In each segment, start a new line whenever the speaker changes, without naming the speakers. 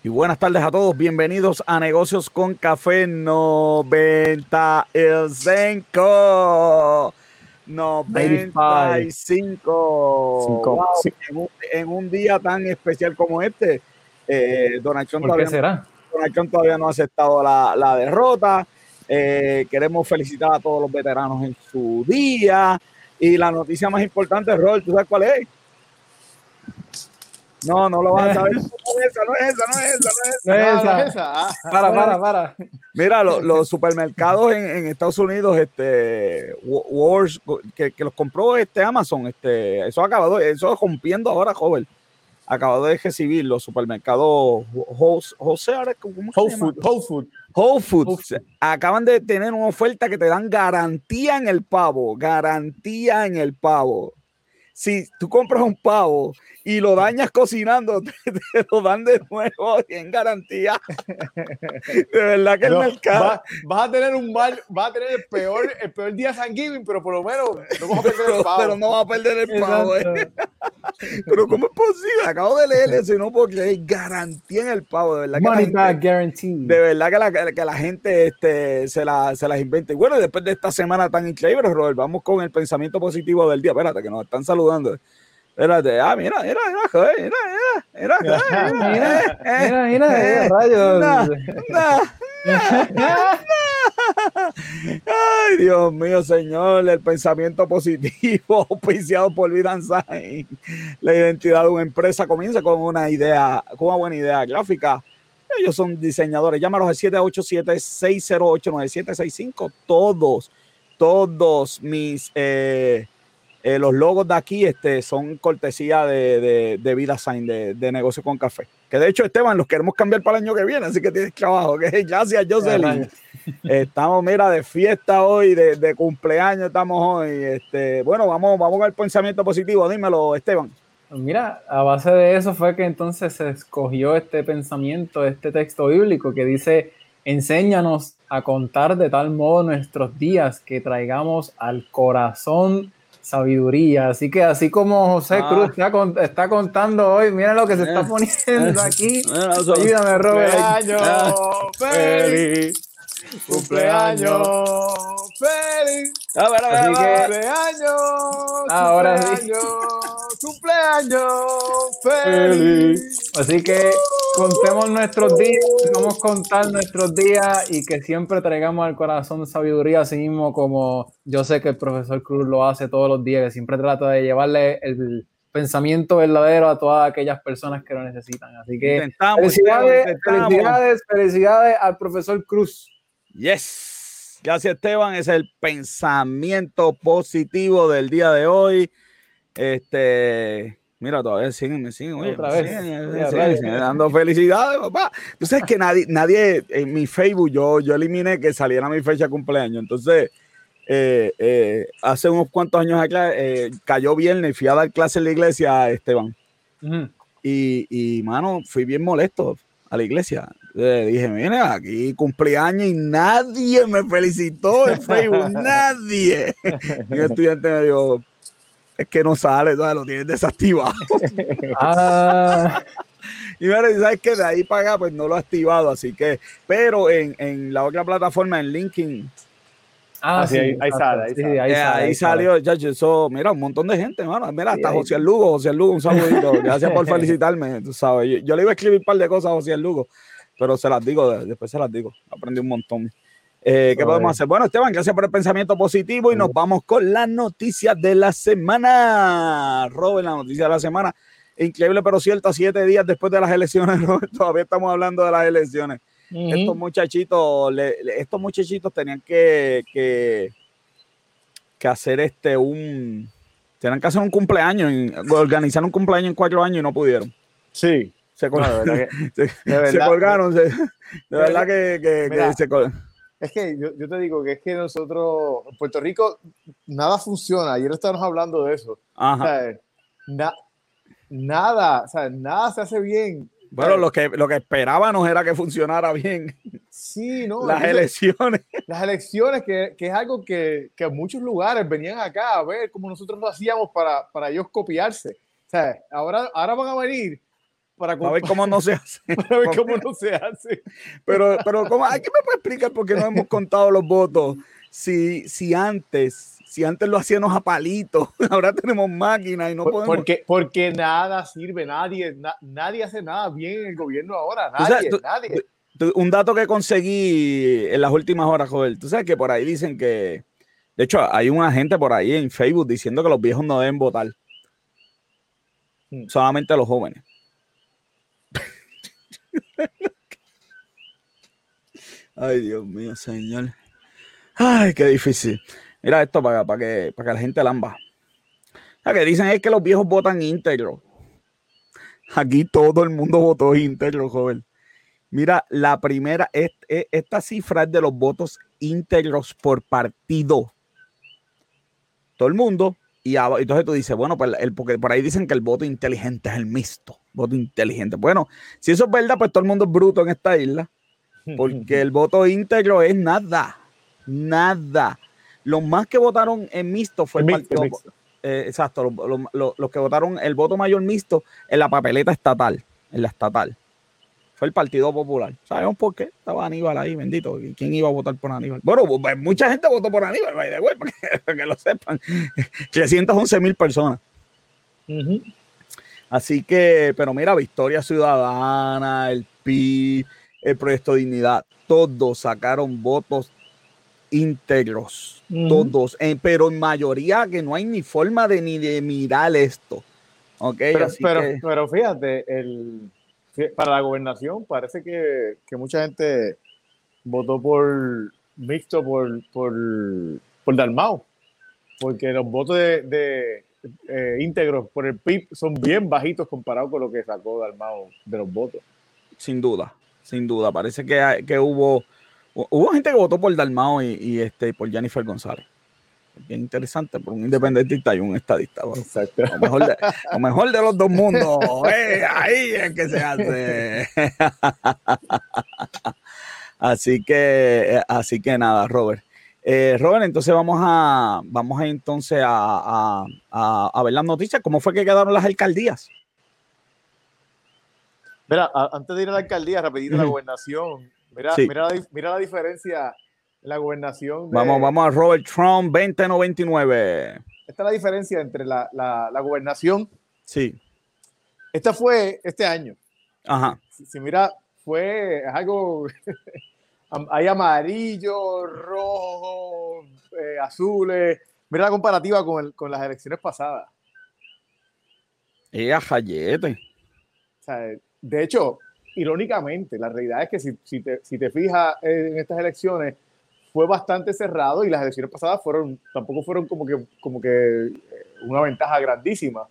Y buenas tardes a todos, bienvenidos a Negocios con Café 95. 95. en, un, día tan especial como este, eh, Donald, Trump todavía,
será?
todavía no ha aceptado la, derrota. Eh, queremos felicitar a todos los veteranos en su día. Y la noticia más importante, Rol, ¿tú sabes cuál es? No, no lo vas a saber. No es esa, no es esa, no es esa, no es esa.
Ah, para, para, para.
Mira, los supermercados en, Estados Unidos, este, Wars, que, los compró este Amazon, este, eso ha acabado, eso rompiendo ahora, joven. Acabado de recibir los supermercados José, ¿cómo
Whole, Food, Whole Food.
Whole Foods acaban de tener una oferta que te dan garantía en el pavo, garantía en el pavo. Si tú compras un pavo y lo dañas cocinando, te, lo dan de nuevo en garantía. De verdad que el mercado.
vas a tener un mal, vas a tener el peor, el peor día Thanksgiving, pero por lo menos no vas a perder el pavo.
Pero no vas a perder el pavo. Eh. Pero ¿cómo es posible? Acabo de leer eso no porque hay garantía en el pavo, de verdad.
Money back guarantee.
De verdad que la, que la gente este, se, la, se las inventa. Y bueno, después de esta semana tan increíble, Robert, vamos con el pensamiento positivo del día. Espérate, que nos están saludando. Espérate, ah, mira, mira, mira, joder, mira, mira, mira, mira, mira, mira, mira, rayos. Ay, Dios mío, Señor, el pensamiento positivo, auspiciado por Vidanzai. La identidad de una empresa comienza con una idea, con una buena idea gráfica. Ellos son diseñadores. Llámalos al 787-608-9765. Todos, todos mis eh, eh, los logos de aquí este, son cortesía de, de, Vida Sign, de, de, negocio con café. Que de hecho, Esteban, los queremos cambiar para el año que viene, así que tienes trabajo. Gracias, Jocelyn. estamos, mira, de fiesta hoy, de, cumpleaños estamos hoy. Este, bueno, vamos, vamos el pensamiento positivo. Dímelo, Esteban.
Mira, a base de eso fue que entonces se escogió este pensamiento, este texto bíblico que dice, enséñanos a contar de tal modo nuestros días que traigamos al corazón sabiduría. Así que así como José ah. Cruz está, contando hoy, mira lo que se está eh. poniendo aquí. Ayúdame, Robert. Cumpleaños feliz. Cumpleaños feliz. Cumpleaños. Ahora sí. Cumpleaños feliz. Así que contemos nuestros días, vamos a contar nuestros días y que siempre traigamos al corazón sabiduría, así mismo como yo sé que el profesor Cruz lo hace todos los días, que siempre trata de llevarle el pensamiento verdadero a todas aquellas personas que lo necesitan. Así que felicidades, felicidades, felicidades al profesor Cruz.
Yes. Gracias, Esteban. Es el pensamiento positivo del día de hoy. Este, mira, todavía siguen, me siguen, Otra vez. dando felicidades, papá. Tú sabes que nadie, nadie en mi Facebook, yo, yo eliminé que saliera mi fecha de cumpleaños. Entonces, eh, eh, hace unos cuantos años acá, eh, cayó viernes, fui a dar clase en la iglesia, Esteban. y, y, mano, fui bien molesto a la iglesia. dije, mira, aquí cumpleaños y nadie me felicitó en Facebook, nadie. Y el estudiante me dijo, es que no sale, lo tienes desactivado. ah. Y mira, sabes que de ahí para acá, pues no lo he activado, así que, pero en, en la otra plataforma, en LinkedIn,
Ah, sí, ahí, sale,
ahí, salió, ya, eso, mira, un montón de gente, mano. Mira, hasta José Lugo, José Lugo, un saludito. Gracias por felicitarme, tú sabes. Yo, le iba a escribir un par de cosas a José Lugo, pero se las digo, después se las digo. Aprendí un montón. Eh, ¿Qué podemos hacer? Bueno, Esteban, gracias por el pensamiento positivo y nos vamos con las noticias de la semana. Robert, la noticia de la semana. Increíble, pero cierto, siete días después de las elecciones, Robert, todavía estamos hablando de las elecciones. Estos muchachitos, estos muchachitos tenían que, que, hacer este un, tenían que hacer un cumpleaños, organizar un cumpleaños en cuatro años y no pudieron.
Sí.
Se, colgaron. se, colgaron. de verdad que, se colgaron.
Es que yo, te digo que es que nosotros, en Puerto Rico, nada funciona. Ayer estábamos hablando de eso. nada, o sea, nada se hace bien.
Bueno, lo que, lo que esperábamos era que funcionara bien.
Sí, ¿no?
Las elecciones.
Las elecciones, que, que es algo que, que, muchos lugares venían acá a ver cómo nosotros lo hacíamos para, para ellos copiarse. O sea, ahora, ahora van a venir
para, ver cómo no se hace.
Para ver cómo no se hace.
Pero, pero ¿cómo? ¿qué me puede explicar por qué no hemos contado los votos? Si, si antes, si antes lo hacíamos a palitos, ahora tenemos máquinas y no podemos.
Porque, porque nada sirve, nadie, nadie hace nada bien en el gobierno ahora, nadie, nadie.
un dato que conseguí en las últimas horas, joder, tú sabes que por ahí dicen que, de hecho, hay una gente por ahí en Facebook diciendo que los viejos no deben votar. Hmm. Solamente los jóvenes. Ay, Dios mío, señor. Ay, qué difícil. Mira esto para, que, para que la gente lamba. Lo que dicen es que los viejos votan íntegro. Aquí todo el mundo votó íntegro, joven. Mira, la primera, esta cifra es de los votos íntegros por partido. Todo el mundo. Y entonces tú dices, bueno, pues el, porque por ahí dicen que el voto inteligente es el mixto. Voto inteligente. Bueno, si eso es verdad, pues todo el mundo es bruto en esta isla. Porque el voto íntegro es nada. Nada. Los más que votaron en mixto fue el, partido. Eh, exacto, los que votaron el voto mayor mixto en la papeleta estatal, en la estatal. Fue el Partido Popular. ¿Sabemos por qué? Estaba Aníbal ahí, bendito. ¿Quién iba a votar por Aníbal? Bueno, pues, mucha gente votó por Aníbal, by the way, para que, lo sepan. 311 mil personas. Así que, pero mira, Victoria Ciudadana, el PIB, el Proyecto Dignidad, todos sacaron votos íntegros, todos, eh, pero en mayoría que no hay ni forma de ni de mirar esto. Okay,
pero, pero, fíjate, el, para la gobernación parece que, mucha gente votó por mixto por, por, por Dalmau, porque los votos de, eh, íntegros por el PIB son bien bajitos comparados con lo que sacó Dalmau de los votos.
Sin duda, sin duda. Parece que, que hubo Hubo gente que votó por Dalmao y, este, por Jennifer González. Bien interesante, por un independentista y un estadista. Exacto. Lo mejor, de, mejor de los dos mundos. Eh, ahí es que se hace. así que, así que nada, Robert. Eh, Robert, entonces vamos a, vamos a entonces a, a, ver las noticias. ¿Cómo fue que quedaron las alcaldías?
Mira, antes de ir a la alcaldía, rapidito la gobernación, Mira, mira, la, diferencia en la gobernación.
vamos, vamos a Robert Trump 2099.
Esta es la diferencia entre la, la, gobernación.
Sí.
Esta fue este año.
Ajá.
Si, mira, fue algo. hay amarillo, rojo, eh, azules. Mira la comparativa con, con las elecciones pasadas.
Y a Jayete.
O sea, de hecho, irónicamente, la realidad es que si, si, te, si te fijas en estas elecciones, fue bastante cerrado y las elecciones pasadas fueron, tampoco fueron como que, como que eh, una ventaja grandísima.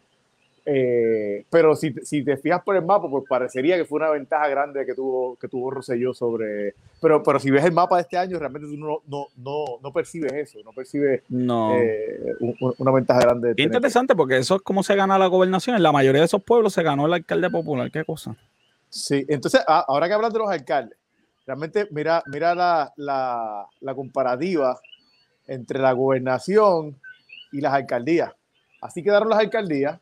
Eh, pero si, si, te fijas por el mapa, pues parecería que fue una ventaja grande que tuvo, que tuvo Rosselló sobre... Pero, pero si ves el mapa de este año, realmente tú no, no, no, no percibes eso, no percibes eh, una ventaja grande.
Interesante, porque eso es como se gana la gobernación. En la mayoría de esos pueblos se ganó el alcalde popular. ¿Qué cosa?
Sí, entonces, ah, ahora que hablas de los alcaldes, realmente mira, mira la, la, comparativa entre la gobernación y las alcaldías. Así quedaron las alcaldías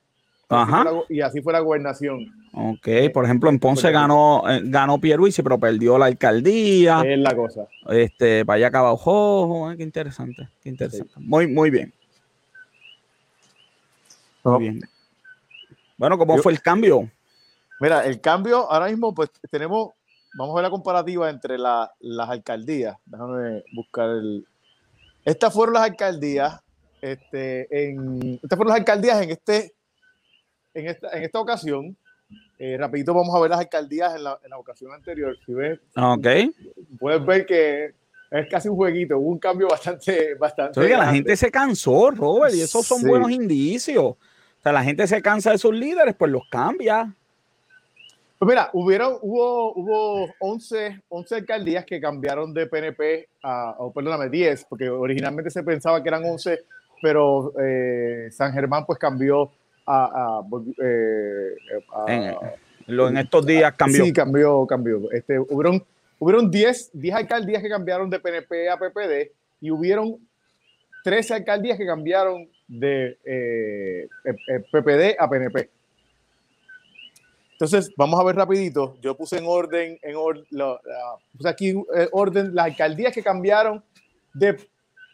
y así fue la gobernación.
Ok, por ejemplo, en Ponce ganó, eh, ganó Pierluisi, pero perdió la alcaldía.
Es la cosa.
Este, para allá acaba qué interesante, qué interesante. Muy, muy bien. Muy bien. Bueno, ¿cómo fue el cambio?
Mira, el cambio, ahora mismo pues tenemos, vamos a ver la comparativa entre las alcaldías. Déjame buscar el... Estas fueron las alcaldías, este, en, estas fueron las alcaldías en, este, en, esta, en esta ocasión. Eh, rapidito vamos a ver las alcaldías en la, en la ocasión anterior. Si ves,
okay.
puedes ver que es casi un jueguito, hubo un cambio bastante... bastante
Oiga, la gente se cansó, Robert, y esos son buenos indicios. O sea, la gente se cansa de sus líderes, pues los cambia.
Pues mira, hubieron, hubo, hubo 11, 11 alcaldías que cambiaron de PNP a, oh, perdóname, 10, porque originalmente se pensaba que eran 11, pero eh, San Germán pues cambió a...
Eh, en, estos días cambió.
Sí, cambió, cambió. Este, hubieron, hubieron 10, 10 alcaldías que cambiaron de PNP a PPD y hubieron 13 alcaldías que cambiaron de PPD eh, a PNP. Entonces, vamos a ver rapidito. Yo puse en orden, en puse aquí eh, orden las alcaldías que cambiaron de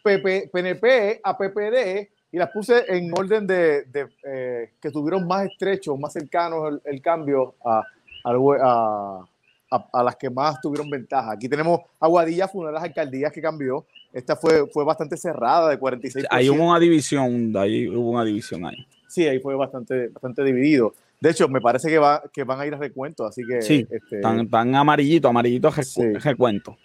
PNP a PPD y las puse en orden de, eh, que tuvieron más estrechos, más cercanos el, cambio a, a, las que más tuvieron ventaja. Aquí tenemos Aguadilla, fue una de las alcaldías que cambió. Esta fue, fue bastante cerrada, de 46%.
Ahí hubo una división, ahí hubo una división ahí.
Sí, ahí fue bastante, bastante dividido. De hecho, me parece que, va, que van a ir a recuento, así que...
Sí, este, están, amarillito, amarillito recuento.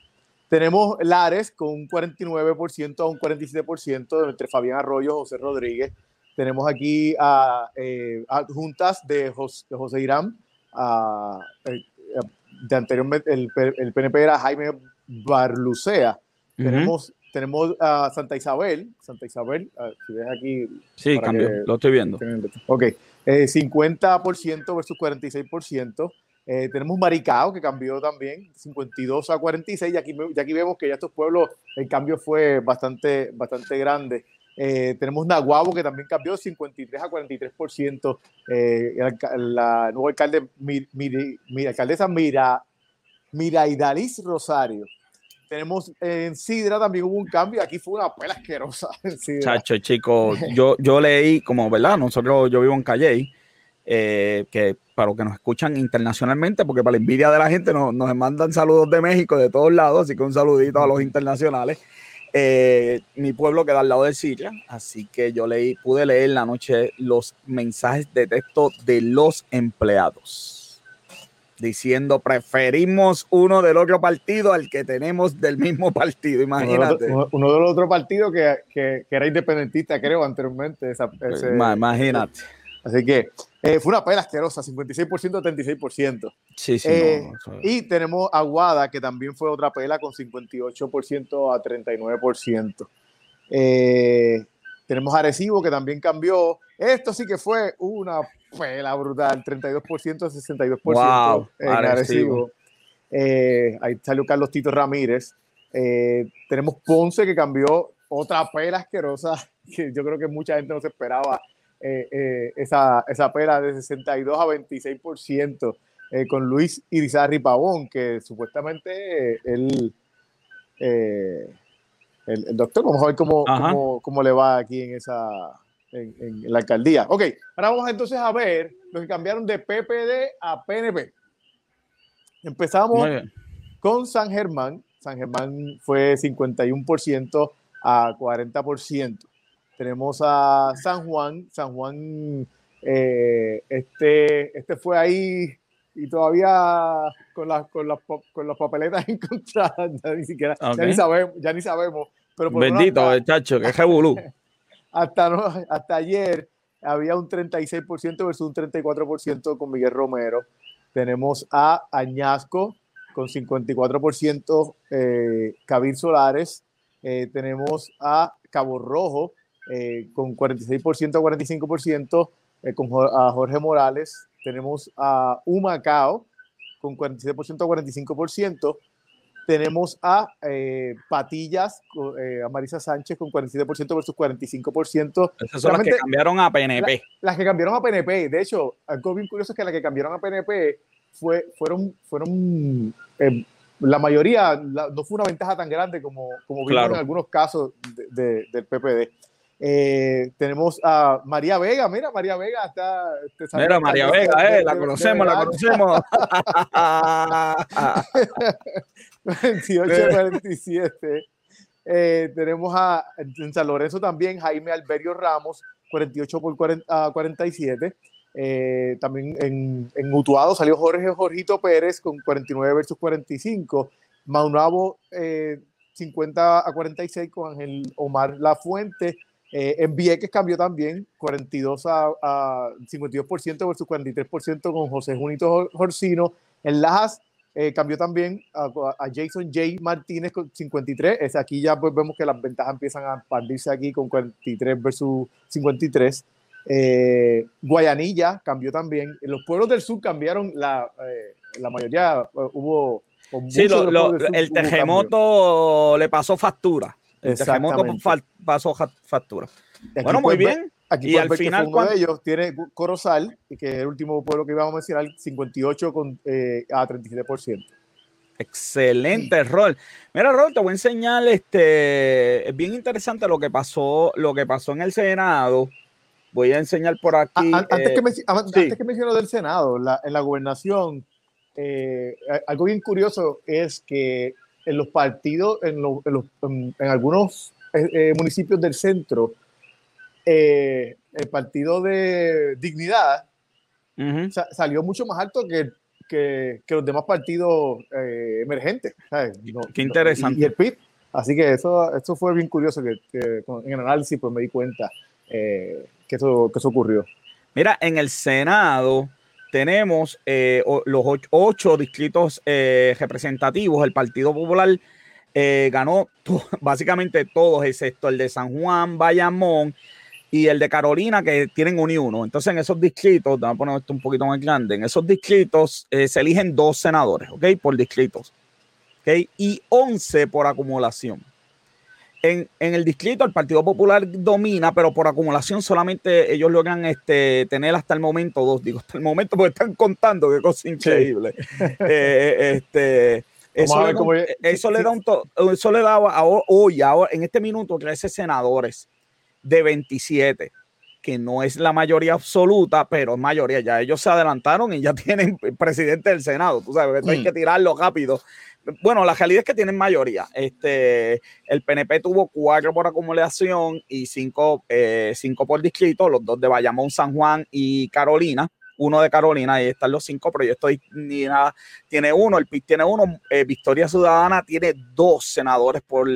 Tenemos Lares con un 49% a un 47% entre Fabián Arroyo y José Rodríguez. Tenemos aquí a, eh, juntas de José, Irán, eh, de anteriormente el, el, PNP era Jaime Barlucea. Tenemos, tenemos a Santa Isabel, Santa Isabel, si ves aquí.
Sí, cambió, lo estoy viendo.
Ok, 50% eh, versus 46%. Eh, tenemos Maricao, que cambió también, 52 a 46, y aquí, y aquí vemos que ya estos pueblos el cambio fue bastante, bastante grande. Eh, tenemos Naguabo, que también cambió 53 a 43%. Eh, la, nueva alcalde, mi, alcaldesa Mira, Miraidalis Rosario. Tenemos en Sidra también hubo un cambio. Aquí fue una pela asquerosa.
Chacho, chicos, yo, yo leí, como, ¿verdad? Nosotros, yo vivo en Calle, que para los que nos escuchan internacionalmente, porque para la envidia de la gente nos, nos mandan saludos de México, de todos lados, así que un saludito a los internacionales. Eh, mi pueblo queda al lado de Siria, así que yo leí, pude leer la noche los mensajes de texto de los empleados, diciendo preferimos uno del otro partido al que tenemos del mismo partido, imagínate.
Uno, del otro partido que, que, era independentista, creo, anteriormente.
imagínate.
Así que eh, fue una pela asquerosa, 56% a 36%.
Sí, sí.
Eh, y tenemos Aguada, que también fue otra pela con 58% a 39%. Eh, tenemos Arecibo, que también cambió. Esto sí que fue una pela brutal, 32% a 62%
wow,
en Arecibo. ahí salió Carlos Tito Ramírez. tenemos Ponce, que cambió otra pela asquerosa, que yo creo que mucha gente no se esperaba eh, eh, esa, esa pera de 62 a 26% eh, con Luis Irizarri Pavón, que supuestamente él, el, el, doctor, vamos a ver cómo, cómo, cómo, le va aquí en esa en, la alcaldía. Ok, ahora vamos entonces a ver lo que cambiaron de PPD a PNP. Empezamos con San Germán. San Germán fue 51% a 40%. Tenemos a San Juan. San Juan, eh, este, este fue ahí y todavía con las, con las, con las papeletas encontradas, ya ni siquiera, ya ni sabemos, ya ni sabemos. Pero
Bendito, el chacho, que revolú.
hasta, hasta ayer había un 36% versus un 34% con Miguel Romero. Tenemos a Añasco con 54% eh, Solares. Eh, tenemos a Cabo Rojo eh, con 46% a 45%, eh, con a Jorge Morales. Tenemos a Humacao con 47% a 45%. Tenemos a eh, Patillas, a Marisa Sánchez con 47% versus 45%.
Esas son las que cambiaron a PNP.
las que cambiaron a PNP. De hecho, algo bien curioso es que las que cambiaron a PNP fue, fueron, fueron la mayoría, no fue una ventaja tan grande como, como vimos en algunos casos del PPD. Eh, tenemos a María Vega, mira, María Vega está.
Mira, María Vega, eh, la conocemos, la conocemos.
28-47. Eh, tenemos a, en San Lorenzo también Jaime Alberio Ramos, 48 por 40, 47. Eh, también en, en Utuado salió Jorge Jorgito Pérez con 49 versus 45. Maunabo, 50 a 46 con Ángel Omar Lafuente. Eh, en Vieques cambió también 42 a, a 52% versus 43% con José Junito Jorcino. En Lajas eh, cambió también a, Jason J. Martínez con 53. Es, aquí ya pues vemos que las ventajas empiezan a expandirse aquí con 43 versus 53. Eh, Guayanilla cambió también. Los pueblos del sur cambiaron la, la mayoría, hubo...
Sí, el terremoto le pasó factura. El terremoto pasó factura. Bueno, muy bien.
Aquí y al final, uno de ellos tiene Corozal, que es el último pueblo que íbamos a mencionar, 58 con, eh, a 37%.
Excelente rol. Mira, Rol, te voy a enseñar este. Es bien interesante lo que pasó, lo que pasó en el Senado. Voy a enseñar por aquí.
antes, que, eh, menciono del Senado, en la gobernación, eh, algo bien curioso es que en los partidos, en, en, algunos municipios del centro, el partido de Dignidad salió mucho más alto que que, los demás partidos eh, emergentes.
Qué interesante.
Y, el PIB. Así que eso, eso fue bien curioso que, en el análisis pues me di cuenta eh, que, eso, que eso ocurrió.
Mira, en el Senado tenemos eh, los ocho, distritos representativos. El Partido Popular ganó básicamente todos, excepto el de San Juan, Bayamón y el de Carolina que tienen un y uno. Entonces, en esos distritos, vamos a poner esto un poquito más grande, en esos distritos eh, se eligen dos senadores, ¿ok? Por distritos, ¿ok? Y 11 por acumulación. En, en, el distrito el Partido Popular domina, pero por acumulación solamente ellos logran este, tener hasta el momento dos, digo, hasta el momento porque están contando, qué cosa increíble. Eh, este, eso, le, da eso, le da un eso le da hoy, ahora, en este minuto, 13 senadores de 27, que no es la mayoría absoluta, pero es mayoría. Ya ellos se adelantaron y ya tienen presidente del Senado. Tú sabes, esto hay que mm. tirarlo rápido. Bueno, la realidad es que tienen mayoría. Este, el PNP tuvo cuatro por acumulación y cinco, eh, cinco por distrito, los dos de Bayamón, San Juan y Carolina uno de Carolina, ahí están los cinco, estoy ni nada, tiene uno, el PIB tiene uno, eh, Victoria Ciudadana tiene dos senadores por,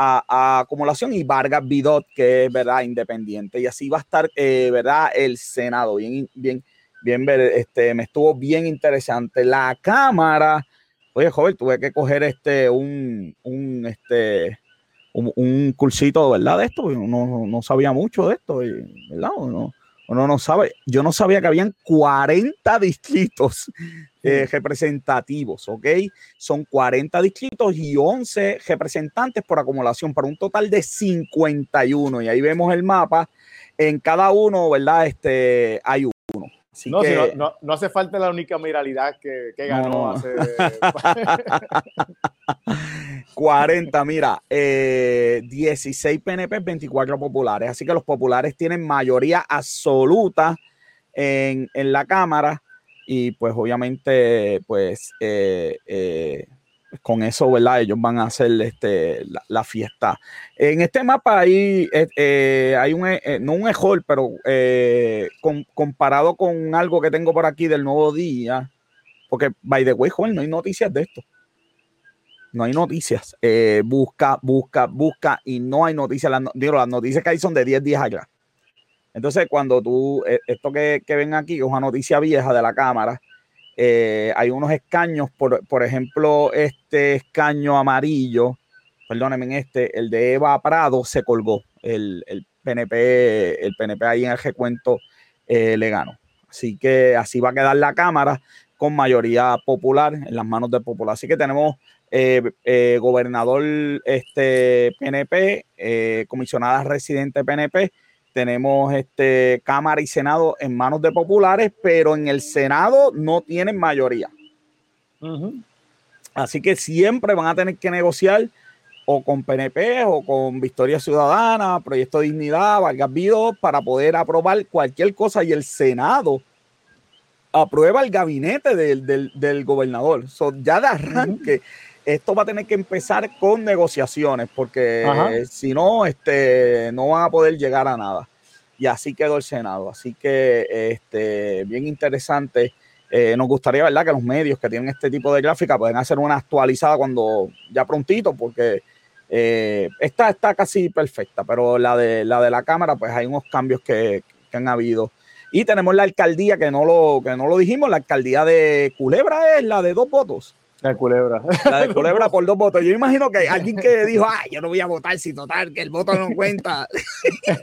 a, acumulación y Vargas Vidot, que es verdad independiente. Y así va a estar, eh, verdad, el Senado. Bien, bien, bien, este, me estuvo bien interesante. La Cámara, oye, joven, tuve que coger este, un, un este, un, cursito, ¿verdad? De esto, no, no sabía mucho de esto, ¿verdad? No, uno no sabe, yo no sabía que habían 40 distritos eh, representativos, ¿ok? Son 40 distritos y 11 representantes por acumulación para un total de 51. Y ahí vemos el mapa. En cada uno, ¿verdad? Este, hay uno.
No, no, no, hace falta la única miralidad que, que ganó hace...
40, mira, 16 PNP, 24 populares. Así que los populares tienen mayoría absoluta en, la Cámara y pues obviamente pues eh, eh, con eso, ¿verdad? Ellos van a hacer este, la, fiesta. En este mapa ahí eh, hay un, no un ejol, pero comparado con algo que tengo por aquí del nuevo día, porque by the way, no hay noticias de esto no hay noticias. Eh, busca, busca, busca y no hay noticias. Las, digo, las noticias que hay son de 10 días allá. Entonces, cuando tú, eh, esto que, ven aquí, es una noticia vieja de la Cámara, eh, hay unos escaños, por, ejemplo, este escaño amarillo, perdónenme, en este, el de Eva Prado se colgó. El, el PNP, el PNP ahí en el recuento le ganó. Así que así va a quedar la Cámara con mayoría popular en las manos del popular. Así que tenemos eh, eh, gobernador este, PNP, eh, comisionada residente PNP, tenemos este, Cámara y Senado en manos de populares, pero en el Senado no tienen mayoría. Así que siempre van a tener que negociar o con PNP o con Victoria Ciudadana, Proyecto Dignidad, Vargas Vido, para poder aprobar cualquier cosa y el Senado aprueba el gabinete del, gobernador. ya de arranque esto va a tener que empezar con negociaciones, porque si no, este, no van a poder llegar a nada. Y así quedó el Senado. Así que, este, bien interesante. Eh, nos gustaría, ¿verdad?, que los medios que tienen este tipo de gráfica pueden hacer una actualizada cuando ya prontito, porque eh, esta está casi perfecta, pero la de la de la cámara, pues hay unos cambios que, que han habido. Y tenemos la alcaldía, que no lo, que no lo dijimos, la alcaldía de Culebra es la de dos votos.
La de Culebra.
La de Culebra por dos votos. Yo imagino que alguien que dijo, ay, yo no voy a votar si total, que el voto no cuenta.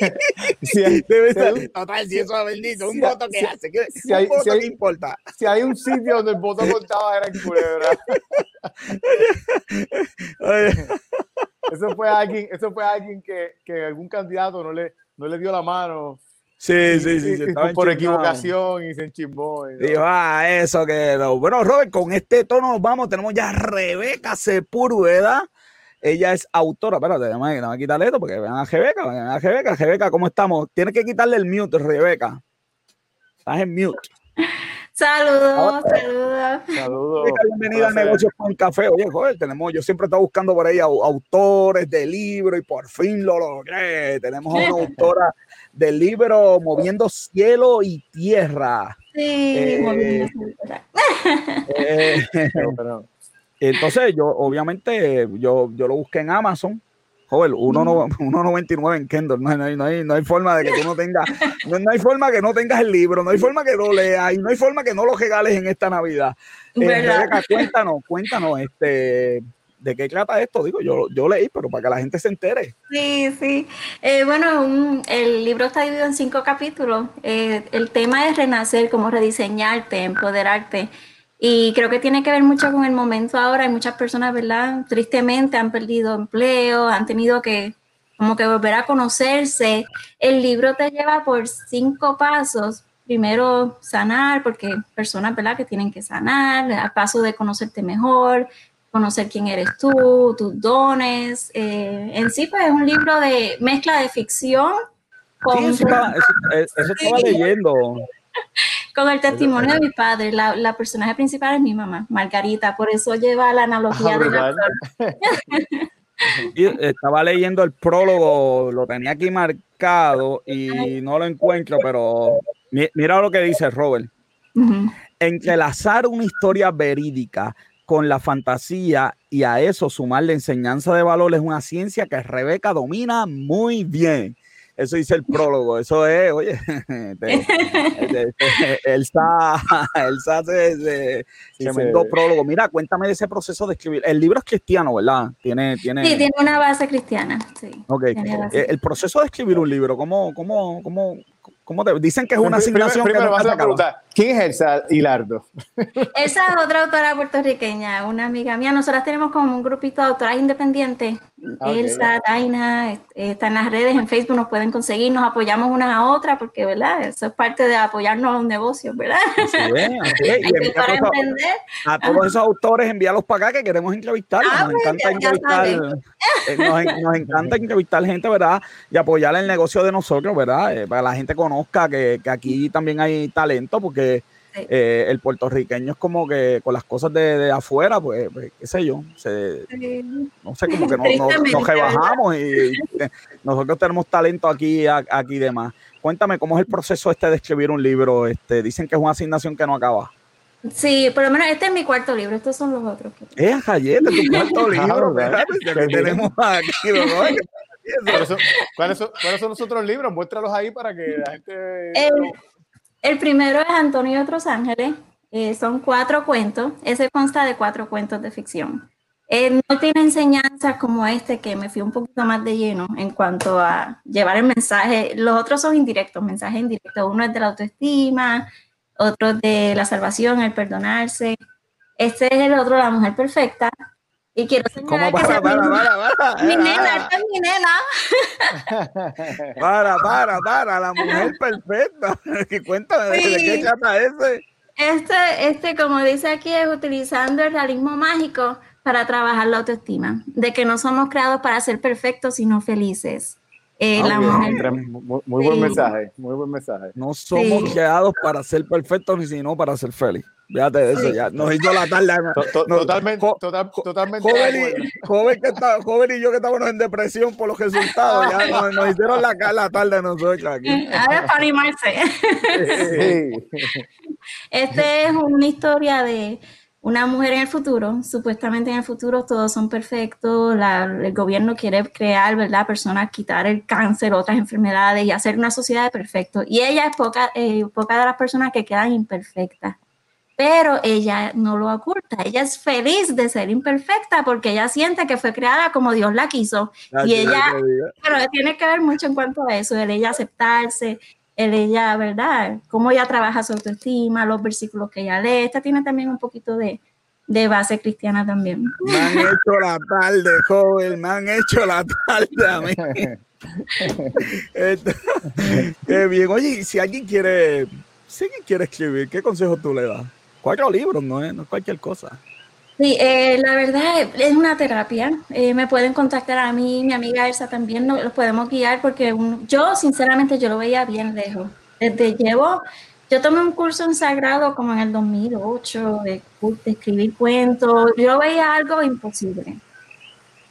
Debe ser, total, si eso es bendito, un voto que hace, que,
si un voto que importa. Si hay un sitio donde el voto contaba era en Culebra. eso fue alguien, eso fue alguien que, que algún candidato no le, no le dio la mano
Sí, sí, sí.
por equivocación y se enchimbó.
Dijo, ah, eso quedó. Bueno, Robert, con este tono nos vamos. Tenemos ya a Rebeca Sepúlveda. Ella es autora. Espérate, déjame, a quitarle esto porque vean a Rebeca, vean a Rebeca. Rebeca, ¿cómo estamos? Tienes que quitarle el mute, Rebeca. Estás en mute.
Saludos, saludos.
Saludos.
Bienvenida a Negocios con Café. Oye, joder, tenemos, yo siempre estoy buscando por ahí autores de libros y por fin lo logré. Tenemos a una autora del libro Moviendo Cielo y Tierra.
Sí, eh, moviendo
eh, entonces, yo, obviamente, yo, yo lo busqué en Amazon Joder, 1.99 en Kindle. No hay, no, hay, no hay forma de que tú no tengas, no, hay forma que no tengas el libro, no hay forma que lo leas y no hay forma que no lo regales en esta Navidad. Eh, cuéntanos, cuéntanos, este, ¿de qué trata esto? Digo, yo, yo leí, pero para que la gente se entere.
Sí, sí. Eh, bueno, el libro está dividido en cinco capítulos. Eh, el tema es renacer, cómo rediseñarte, empoderarte. Y creo que tiene que ver mucho con el momento ahora. Hay muchas personas, ¿verdad? Tristemente han perdido empleo, han tenido que como que volver a conocerse. El libro te lleva por cinco pasos. Primero, sanar, porque personas, ¿verdad? Que tienen que sanar, a paso de conocerte mejor, conocer quién eres tú, tus dones. Eh, en sí, pues es un libro de mezcla de ficción.
Con sí, eso, eso estaba leyendo.
con el testimonio de mi padre. La, personaje principal es mi mamá, Margarita, por eso lleva la analogía ah, de la
estaba leyendo el prólogo, lo tenía aquí marcado y no lo encuentro, pero mira lo que dice Robert. Entrelazar una historia verídica con la fantasía y a eso sumar la enseñanza de valores es una ciencia que Rebeca domina muy bien. Eso dice el prólogo, eso es, oye, Elsa, Elsa se, tremendo prólogo. Mira, cuéntame de ese proceso de escribir. El libro es cristiano, ¿verdad? Tiene, tiene...
Sí, tiene una base cristiana, sí.
Ok. Eh, el proceso de escribir un libro, ¿cómo, cómo, cómo, ¿Cómo te dicen que es una asignación?
Primero, vas a preguntar, ¿quién es Elsa Hilardo?
Esa es otra autora puertorriqueña, una amiga mía. Nosotras tenemos como un grupito de autoras independientes. Ah, Elsa, Taina, está en las redes, en Facebook nos pueden conseguir, nos apoyamos una a otra, porque, ¿verdad? Eso es parte de apoyarnos a un negocio, ¿verdad? Sí,
a, todos esos autores, envíalos para acá que queremos entrevistarlos. Ah, nos, pues, encanta entrevistar, eh, nos, encanta entrevistar gente, ¿verdad? Y apoyar el negocio de nosotros, ¿verdad? Eh, para la gente conozca que, aquí también hay talento, porque eh, el puertorriqueño es como que con las cosas de, afuera, pues, pues, qué sé yo, no sé, como que nos rebajamos y, nosotros tenemos talento aquí aquí y demás. Cuéntame, ¿cómo es el proceso este de escribir un libro? Este, dicen que es una asignación que no acaba.
Sí, por lo menos este es mi cuarto libro, estos son los otros.
Es ayer, tu cuarto libro, que tenemos aquí,
¿Cuáles son, los otros libros? Muéstralos ahí para que la gente...
El, primero es Antonio y otros ángeles. Eh, son cuatro cuentos. Ese consta de cuatro cuentos de ficción. no tiene enseñanzas como este, que me fui un poquito más de lleno en cuanto a llevar el mensaje. Los otros son indirectos, mensajes indirectos. Uno es de la autoestima, otro de la salvación, el perdonarse. Este es el otro, la mujer perfecta. Y quiero señalar
¿Cómo para, para, para, para,
Mi nena, esta es mi
nena. Para, para, para, la mujer perfecta. Cuéntame, ¿de qué trata ese?
Este, este, como dice aquí, es utilizando el realismo mágico para trabajar la autoestima, de que no somos creados para ser perfectos, sino felices.
Eh, la mujer, muy, buen mensaje, muy buen mensaje.
No somos creados para ser perfectos, ni sino para ser felices. Fíjate de eso, ya nos hizo la tarde.
totalmente, totalmente.
Joven y, joven, que está, joven y yo que estábamos en depresión por los resultados, ya nos, hicieron la, la tarde nosotros aquí.
Ahora para animarse. Este es una historia de una mujer en el futuro. Supuestamente en el futuro todos son perfectos. el gobierno quiere crear, ¿verdad? Personas, quitar el cáncer, otras enfermedades y hacer una sociedad de perfectos. Y ella es poca, eh, poca de las personas que quedan imperfectas pero ella no lo oculta. Ella es feliz de ser imperfecta porque ella siente que fue creada como Dios la quiso. y ella, pero tiene que ver mucho en cuanto a eso, el ella aceptarse, el ella, ¿verdad? Cómo ella trabaja su autoestima, los versículos que ella lee. Esta tiene también un poquito de, de base cristiana también.
Me han hecho la tarde, joven, me han hecho la tarde a mí. Qué bien. Oye, si alguien quiere, si alguien quiere escribir, ¿qué consejo tú le das? Cuatro libros, no es, no es cualquier cosa.
Sí, eh, la verdad es una terapia. Eh, me pueden contactar a mí, mi amiga Elsa también, nos, los podemos guiar porque yo sinceramente yo lo veía bien lejos. Desde llevo, yo tomé un curso en sagrado como en el 2008 de, de escribir cuentos. Yo veía algo imposible.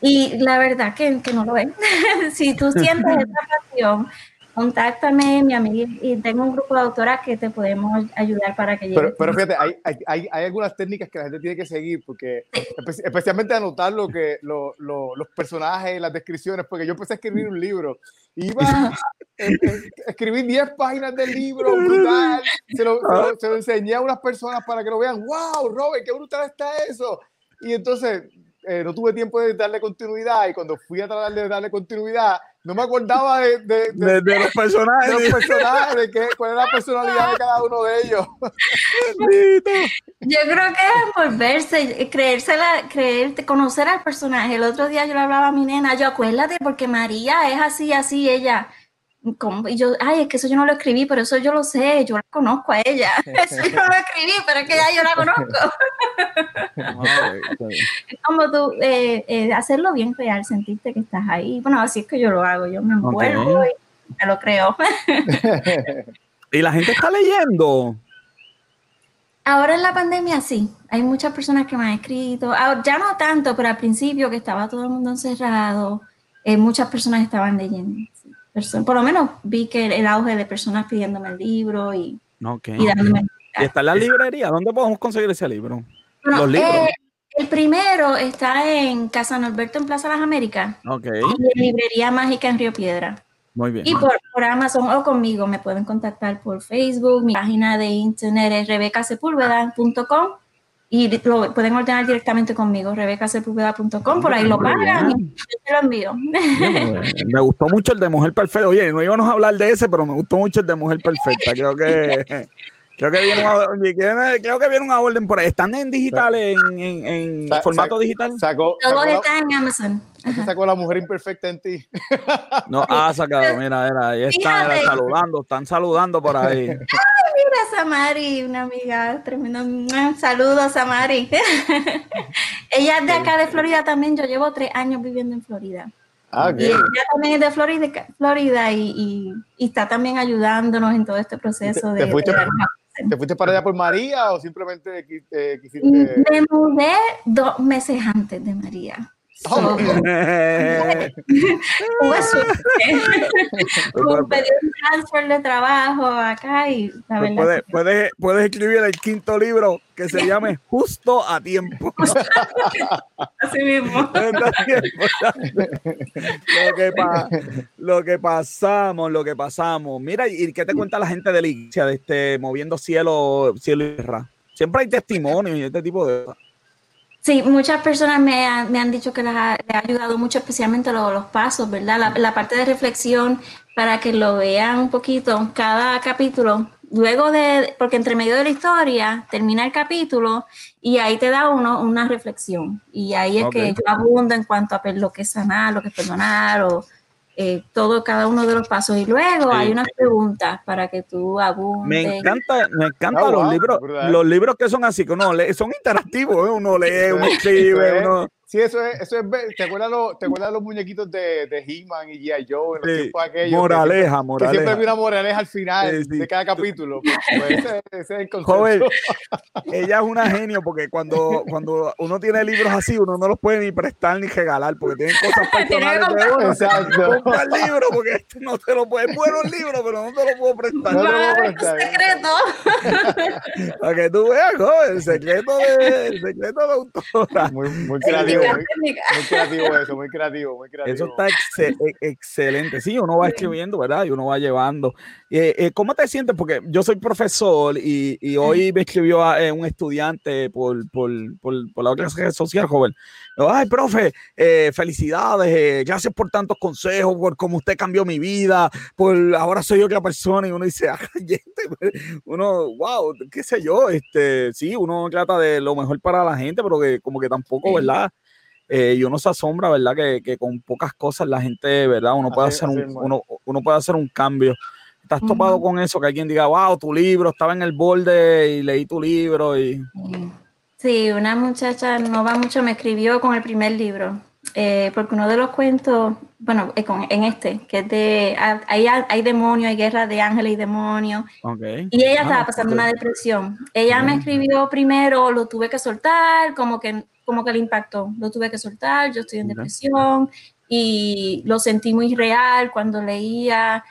Y la verdad que, que no lo es. si tú sientes esa pasión, contáctame, mi amiga, y tengo un grupo de autoras que te podemos ayudar para que
llegue. Pero, fíjate, hay, hay, hay, algunas técnicas que la gente tiene que seguir, porque especialmente anotar lo que, lo, los personajes, las descripciones, porque yo empecé a escribir un libro, iba a escribir 10 páginas del libro, brutal, se lo, se lo, enseñé a unas personas para que lo vean, wow, Robert, qué brutal está eso. Y entonces eh, no tuve tiempo de darle continuidad y cuando fui a tratar de darle continuidad, no me acordaba de, de,
de, los personajes.
De los personajes, de qué, cuál es la personalidad de cada uno de ellos.
yo creo que es envolverse, creérsela, creer, conocer al personaje. El otro día yo le hablaba a mi nena, yo acuérdate, porque María es así, así, ella. Y yo, ay, es que eso yo no lo escribí, pero eso yo lo sé, yo la conozco a ella. Eso yo no lo escribí, pero es que ya yo la conozco. es como tú, eh, eh, hacerlo bien real, sentirte que estás ahí. Bueno, así es que yo lo hago, yo me envuelvo y me lo creo.
¿Y la gente está leyendo?
Ahora en la pandemia sí, hay muchas personas que me han escrito, ya no tanto, pero al principio que estaba todo el mundo encerrado, eh, muchas personas estaban leyendo por lo menos vi que el auge de personas pidiéndome el libro y,
y dándome. ¿Y está en la librería? ¿Dónde podemos conseguir ese libro? Los libros. Eh,
el primero está en Casa Norberto en Plaza Las Américas.
Ok.
Y en Librería Mágica en Río Piedra.
Muy bien.
Y por, por, Amazon o conmigo me pueden contactar por Facebook. Mi página de internet es rebecasepulveda.com y lo pueden ordenar directamente conmigo, rebecasepulveda.com, por ahí lo pagan y yo lo envío.
Me gustó mucho el de Mujer Perfecta. Oye, no íbamos a hablar de ese, pero me gustó mucho el de Mujer Perfecta. Creo que creo que viene una, creo que viene una orden por ahí. ¿Están en digital, en, en, formato digital?
Sacó, Todos están en Amazon.
Sacó la mujer imperfecta en ti.
No, ha sacado, mira, mira, ahí están saludando, están saludando por ahí
mira Samari, una amiga tremendo. Saludos, Samari. ella es de acá de Florida también. Yo llevo tres años viviendo en Florida.
Ah,
y ella también es de Florida, Florida y, está también ayudándonos en todo este proceso
¿Te,
de,
fuiste, ¿Te fuiste para allá por María o simplemente eh, quisiste?
Me mudé dos meses antes de María. Oh. un transfer de trabajo acá y la
pues verdad puedes, puedes, escribir el quinto libro que se llame Justo a Tiempo.
Así mismo.
lo, que lo que pasamos, lo que pasamos. Mira, ¿y qué te cuenta la gente de la iglesia de este Moviendo Cielo, Cielo y Tierra? Siempre hay testimonio y este tipo de cosas.
Sí, muchas personas me, han dicho que les ha, ayudado mucho, especialmente los, pasos, ¿verdad? La, parte de reflexión para que lo vean un poquito, cada capítulo. Luego de, porque entre medio de la historia termina el capítulo y ahí te da uno una reflexión. Y ahí es que yo abundo en cuanto a lo que es sanar, lo que es perdonar o eh, todo, cada uno de los pasos. Y luego hay unas preguntas para que tú abundes.
Me encanta, me encanta los libros, los libros que son así, que uno lee, son interactivos, ¿eh? uno lee, uno escribe, uno
Sí, eso es, eso es, ¿te acuerdas, los, ¿te acuerdas los muñequitos de, de He-Man y G.I. Joe en los tiempos aquellos?
Moraleja, moraleja.
Que siempre había una moraleja al final de cada capítulo. Pues, ese, ese, es el concepto.
Joven, ella es una genio porque cuando, cuando uno tiene libros así, uno no los puede ni prestar ni regalar porque tienen cosas personales de uno. Exacto. Compra el libro porque este no te lo puede. Bueno el libro, pero no te lo puedo prestar.
No, no te lo puedo prestar. secreto.
Para que tú veas, joven, el secreto de, el secreto de autora.
Muy, muy creativo muy, creativo eso, muy creativo, muy creativo.
Eso está e, excelente. Sí, uno va escribiendo, ¿verdad? Y uno va llevando. Eh, eh, ¿Cómo te sientes? Porque yo soy profesor y, y hoy me escribió a, eh, un estudiante por, por, por, por la otra red social, joven. Ay, profe, felicidades, gracias por tantos consejos, por cómo usted cambió mi vida, por ahora soy otra persona. Y uno dice, uno, wow, qué sé yo, este, sí, uno trata de lo mejor para la gente, pero que como que tampoco, ¿verdad? Eh, y uno se asombra, ¿verdad? Que, que, con pocas cosas la gente, ¿verdad? Uno puede, hacer, un, uno, uno, puede hacer un cambio. ¿Estás topado con eso? Que alguien diga, wow, tu libro estaba en el borde y leí tu libro y...
Sí, una muchacha no va mucho, me escribió con el primer libro, eh, porque uno de los cuentos, bueno, eh, en este, que es de, hay, hay demonios, hay guerra de ángeles y demonios, y ella estaba ah, pasando una depresión. Ella me escribió primero, lo tuve que soltar, como que, como que le impactó, lo tuve que soltar, yo estoy en depresión, y lo sentí muy real cuando leía,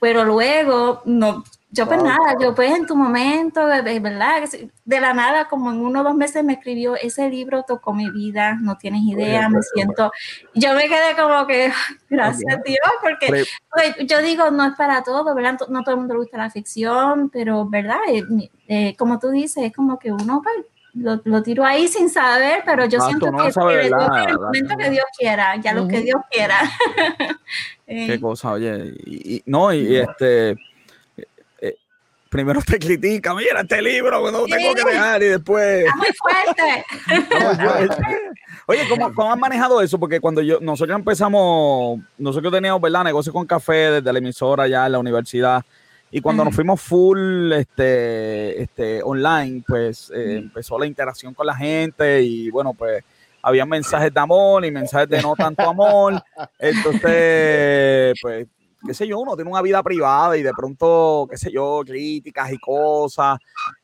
pero luego no, yo pues nada, yo pues en tu momento, verdad, de la nada, como en uno o dos meses me escribió, ese libro tocó mi vida, no tienes idea, me siento, yo me quedé como que, gracias a Dios, porque pues, yo digo, no es para todo, ¿verdad? No todo el mundo le gusta la ficción, pero, ¿verdad? Eh, eh, como tú dices, es como que uno pues, lo, lo, tiro ahí sin saber, pero yo siento que, que el momento que Dios quiera, ya lo que Dios quiera.
Qué cosa, oye, y, no, y este primero te critica, mira este libro, no tengo que dejar y después...
muy fuerte.
Oye, ¿cómo, ¿cómo, han manejado eso? Porque cuando yo, nosotros empezamos, nosotros teníamos, ¿verdad? Negocios con café desde la emisora ya en la universidad. Y cuando nos fuimos full este, este, online, pues eh, empezó la interacción con la gente y bueno, pues había mensajes de amor y mensajes de no tanto amor. Entonces, pues qué sé yo, uno tiene una vida privada y de pronto, qué sé yo, críticas y cosas,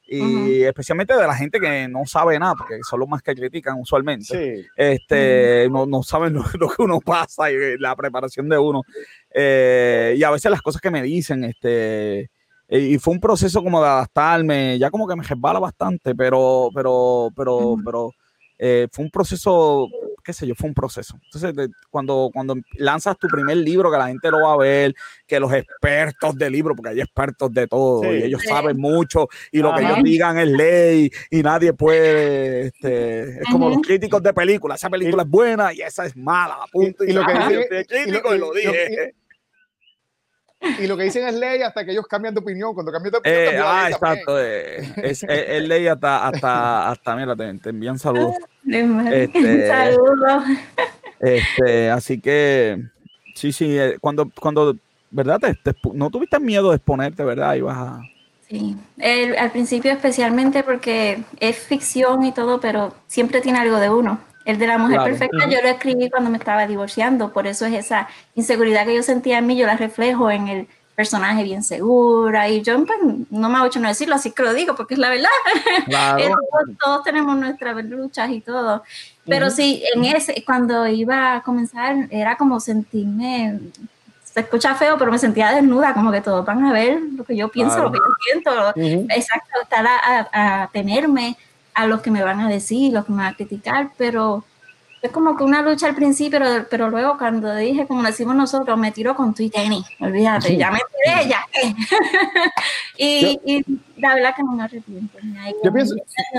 y especialmente de la gente que no sabe nada, porque son los más que critican usualmente, este, no, no, saben lo, que uno pasa y la preparación de uno, eh, y a veces las cosas que me dicen, este, y fue un proceso como de adaptarme, ya como que me resbala bastante, pero, pero, pero, pero eh, fue un proceso qué sé yo, fue un proceso. Entonces, cuando, cuando lanzas tu primer libro, que la gente lo va a ver, que los expertos de libro, porque hay expertos de todo, y ellos saben mucho, y lo que ellos digan es ley, y nadie puede, este, es como los críticos de películas, esa película es buena y esa es mala, punto. Y, lo que lo dije.
Y lo que dicen es ley hasta que ellos cambian de opinión. Cuando cambian de opinión,
eh, ah, exacto. Eh, es, ley hasta, hasta, hasta, mira, te, envían saludos. Este, saludos. Este, así que, sí, sí, eh, cuando, cuando ¿verdad? no tuviste miedo de exponerte, ¿verdad? Ibas a...
Sí, al principio especialmente porque es ficción y todo, pero siempre tiene algo de uno. El de la mujer perfecta yo lo escribí cuando me estaba divorciando, por eso es esa inseguridad que yo sentía en mí, yo la reflejo en el personaje bien segura y yo pues, no me hago hecho no decirlo, así que lo digo porque es la verdad. todos, tenemos nuestras luchas y todo. Pero sí, en ese, cuando iba a comenzar, era como sentirme, se escucha feo, pero me sentía desnuda, como que todos van a ver lo que yo pienso, lo que yo siento. Exacto, estar a, a tenerme a los que me van a decir, los que me van a criticar, pero es como que una lucha al principio, pero, pero luego cuando dije, como decimos nosotros, me tiro con tu y tenis, olvídate, ya me tiré, ya. y, y, la verdad que no me arrepiento.
yo, pienso,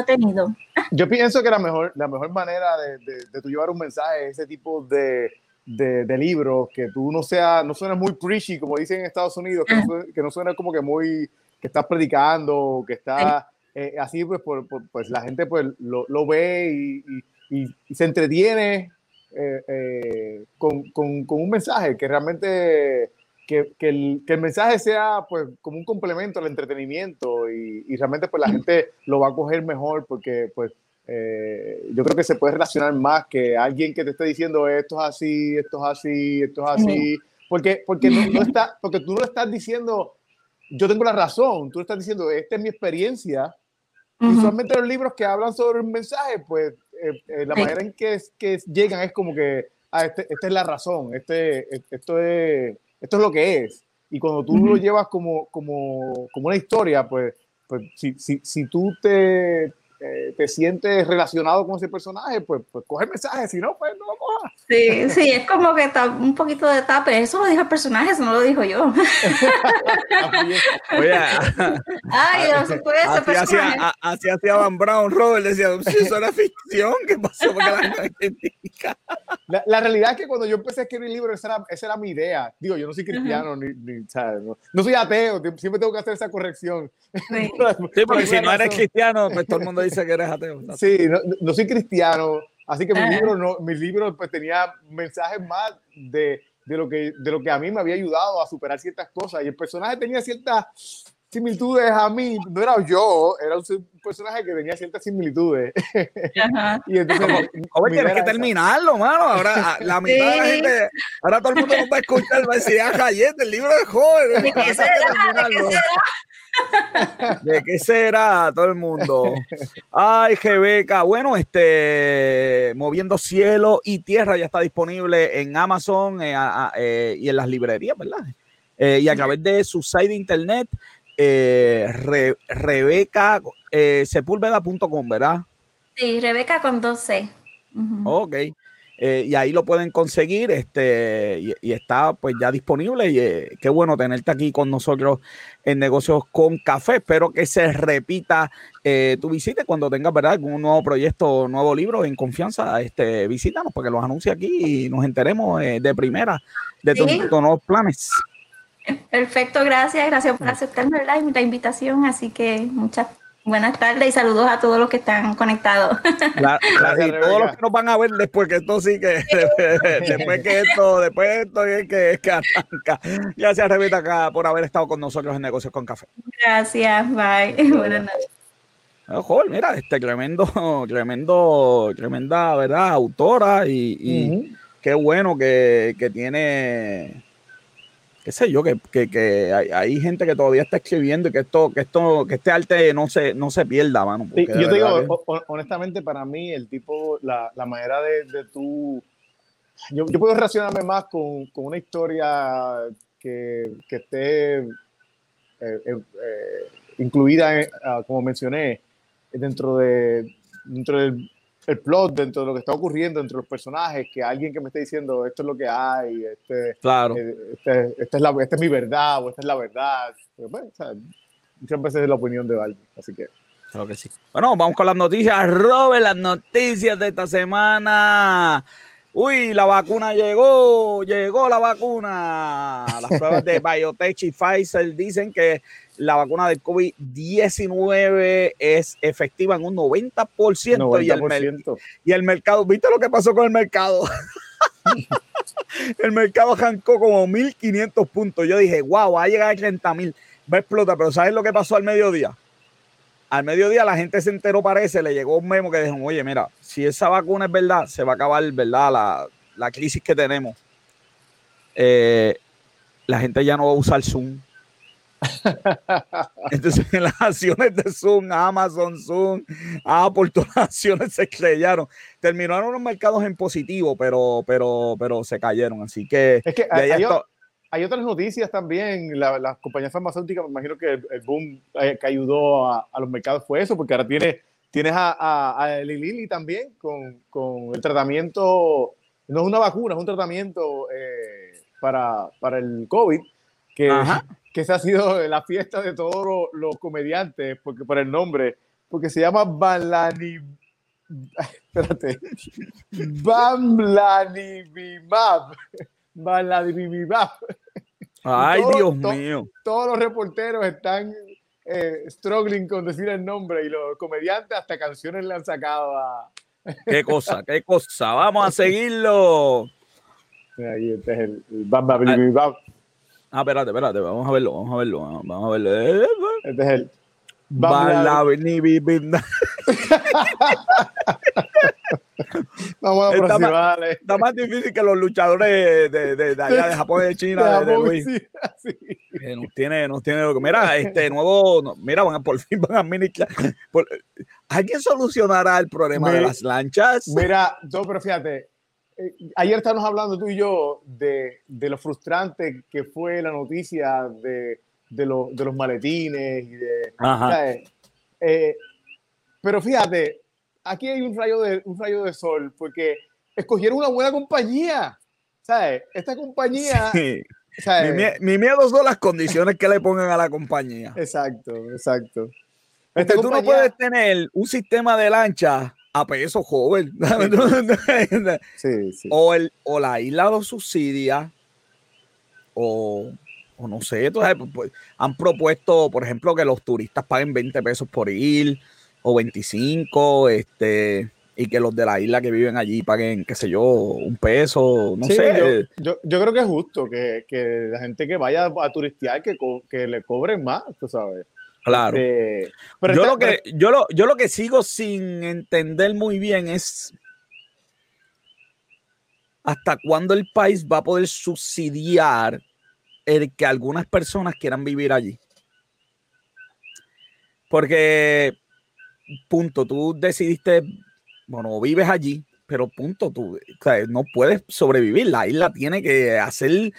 tenido. yo pienso que la mejor, la mejor manera de, de, tu llevar un mensaje es ese tipo de, de, de libros, que tú no sea, no suenes muy preachy, como dicen en Estados Unidos, que, no, que no como que muy, que estás predicando, que estás... Eh, así pues, pues la gente pues lo, lo ve y, y, se entretiene eh, eh, con, con, con, un mensaje que realmente que, que, el, que, el, mensaje sea pues como un complemento al entretenimiento y, y, realmente pues la gente lo va a coger mejor porque pues yo creo que se puede relacionar más que alguien que te esté diciendo esto es así, esto es así, esto es así, porque, porque, no, no está, porque tú no estás diciendo yo tengo la razón, tú estás diciendo, esta es mi experiencia Usualmente los libros que hablan sobre un mensaje, pues eh, eh, la manera en que, que llegan es como que, ah, este, esta es la razón, este, esto, es, esto es lo que es. Y cuando tú lo llevas como, como, como una historia, pues, pues si, si, si tú te, eh, te sientes relacionado con ese personaje, pues, pues coge el mensaje, si no, pues no lo cojas.
Sí, sí, es como que está un poquito de tape. Eso lo dijo el personaje, eso no lo dijo yo.
Oye, ay, no se puede así, hacía, así hacía Van Brown, Robert decía, si eso era ficción, ¿qué pasó? Porque
la, la, la, realidad es que cuando yo empecé a escribir libros, esa era, esa era mi idea. Digo, yo no soy cristiano, ni, ni no, no, soy ateo, siempre tengo que hacer esa corrección.
Sí, porque si no eres cristiano, pues todo el mundo dice que eres ateo.
Sí, no, no, soy cristiano. Así que mi libro, no, mi libro pues, tenía mensajes más de, de, lo que, de lo que a mí me había ayudado a superar ciertas cosas. Y el personaje tenía ciertas similitudes a mí. No era yo, era un personaje que tenía ciertas similitudes. Ajá.
y entonces. Oye, tienes que terminarlo, mano. Ahora, la mitad de la gente. Ahora todo el mundo nos va a escuchar, va a decir, ah, el libro de joven. ¿De qué será? ¿De qué será todo el mundo? Ay, Rebeca. Bueno, este Moviendo Cielo y Tierra ya está disponible en Amazon eh, eh, y en las librerías, ¿verdad? Eh, y a través de su site de internet, Re, Rebeca Sepúlveda.com, ¿verdad?
Sí, Rebeca con 12.
Ok. Eh, y ahí lo pueden conseguir este, y, está pues ya disponible y eh, qué bueno tenerte aquí con nosotros en Negocios con Café. Espero que se repita eh, tu visita cuando tengas ¿verdad? algún nuevo proyecto, nuevo libro en confianza, este, visítanos porque los anuncie aquí y nos enteremos de primera de tus, nuevos planes.
Perfecto, gracias, gracias por aceptarme la invitación, así que muchas Buenas tardes y saludos a todos los que están conectados.
y todos los que nos van a ver después que esto sí que después que esto, después de esto es que es que arranca. Gracias Rebeca por haber estado con nosotros en Negocios con Café.
Gracias, bye. Buenas noches.
Ojo, mira, este tremendo, tremendo, tremenda, ¿verdad? Autora y, qué bueno que, que tiene qué sé yo, que, que, hay, gente que todavía está escribiendo y que esto, que esto, que este arte no se, no se pierda, mano.
yo te digo, honestamente, para mí, el tipo, la, la manera de, de tú. Yo, yo, puedo relacionarme más con, con una historia que, que esté eh, eh, eh, incluida, ah, como mencioné, dentro, de, dentro del el plot dentro de lo que está ocurriendo entre los personajes, que alguien que me esté diciendo esto es lo que hay, este,
claro.
Eh, este, es la, esta es mi verdad o esta es la verdad. Bueno, muchas veces es la opinión de alguien, así que.
Claro que sí. Bueno, vamos con las noticias. Robert, las noticias de esta semana. Uy, la vacuna llegó, llegó la vacuna. Las pruebas de Biotech y Pfizer dicen que la vacuna del COVID-19 es efectiva en un 90%, Y, el y el mercado, ¿viste lo que pasó con el mercado? el mercado arrancó como 1.500 puntos. Yo dije, wow, va a llegar a 30.000, va a explotar. Pero ¿sabes lo que pasó al mediodía? Al mediodía la gente se enteró, parece, le llegó un memo que dijo, oye, mira, si esa vacuna es verdad, se va a acabar, ¿verdad? La, la crisis que tenemos. Eh, la gente ya no va a usar Zoom entonces, en las acciones de Zoom, Amazon, Zoom, Apple, todas las acciones se estrellaron. Terminaron los mercados en positivo, pero, pero, pero se cayeron. Así que,
es que hay, otras noticias también. las compañías farmacéuticas, me imagino que el, boom eh, que ayudó a, los mercados fue eso, porque ahora tienes, tienes a, a, Lili también con, con, el tratamiento. No es una vacuna, es un tratamiento eh, para, para el COVID que, que esa ha sido la fiesta de todos los, comediantes, porque por el nombre, porque se llama Balani. Espérate.
Ay, Dios mío.
todos los reporteros están eh, struggling con decir el nombre y los comediantes hasta canciones le han sacado a.
Qué cosa, qué cosa. Vamos a seguirlo.
Ahí este es el, el
Ah, espérate, espérate, vamos a verlo, vamos a verlo, vamos a verlo.
Este es el. Vamos a
está más, está más difícil que los luchadores de, de, de allá de Japón y de China. De, Luis. Sí, sí. Eh, nos tiene, nos tiene lo que. Mira, este nuevo. Mira, van a, por fin van a administrar. ¿Alguien solucionará el problema de las lanchas?
Mira, no, pero fíjate, eh, ayer estábamos hablando tú y yo de, de lo frustrante que fue la noticia de, de, de los maletines y de... Eh, pero fíjate, aquí hay un rayo, de, un rayo de sol porque escogieron una buena compañía. ¿Sabes? Esta compañía...
Mi, miedo son las condiciones que le pongan a la compañía.
Exacto, exacto.
Porque tú no puedes tener un sistema de lancha a peso joven. O, el, o la isla lo subsidia, o, o no sé, pues, pues, han propuesto, por ejemplo, que los turistas paguen 20 pesos por ir, o 25, este, y que los de la isla que viven allí paguen, qué sé yo, un peso, no sé.
Yo, yo, creo que es justo que, que, la gente que vaya a turistear que, que le cobren más, tú sabes.
Claro. Este, pero yo, lo que, yo, lo, yo lo que sigo sin entender muy bien es hasta cuándo el país va a poder subsidiar el que algunas personas quieran vivir allí. Porque, punto, tú decidiste, bueno, vives allí, pero punto, tú no puedes sobrevivir. La isla tiene que hacer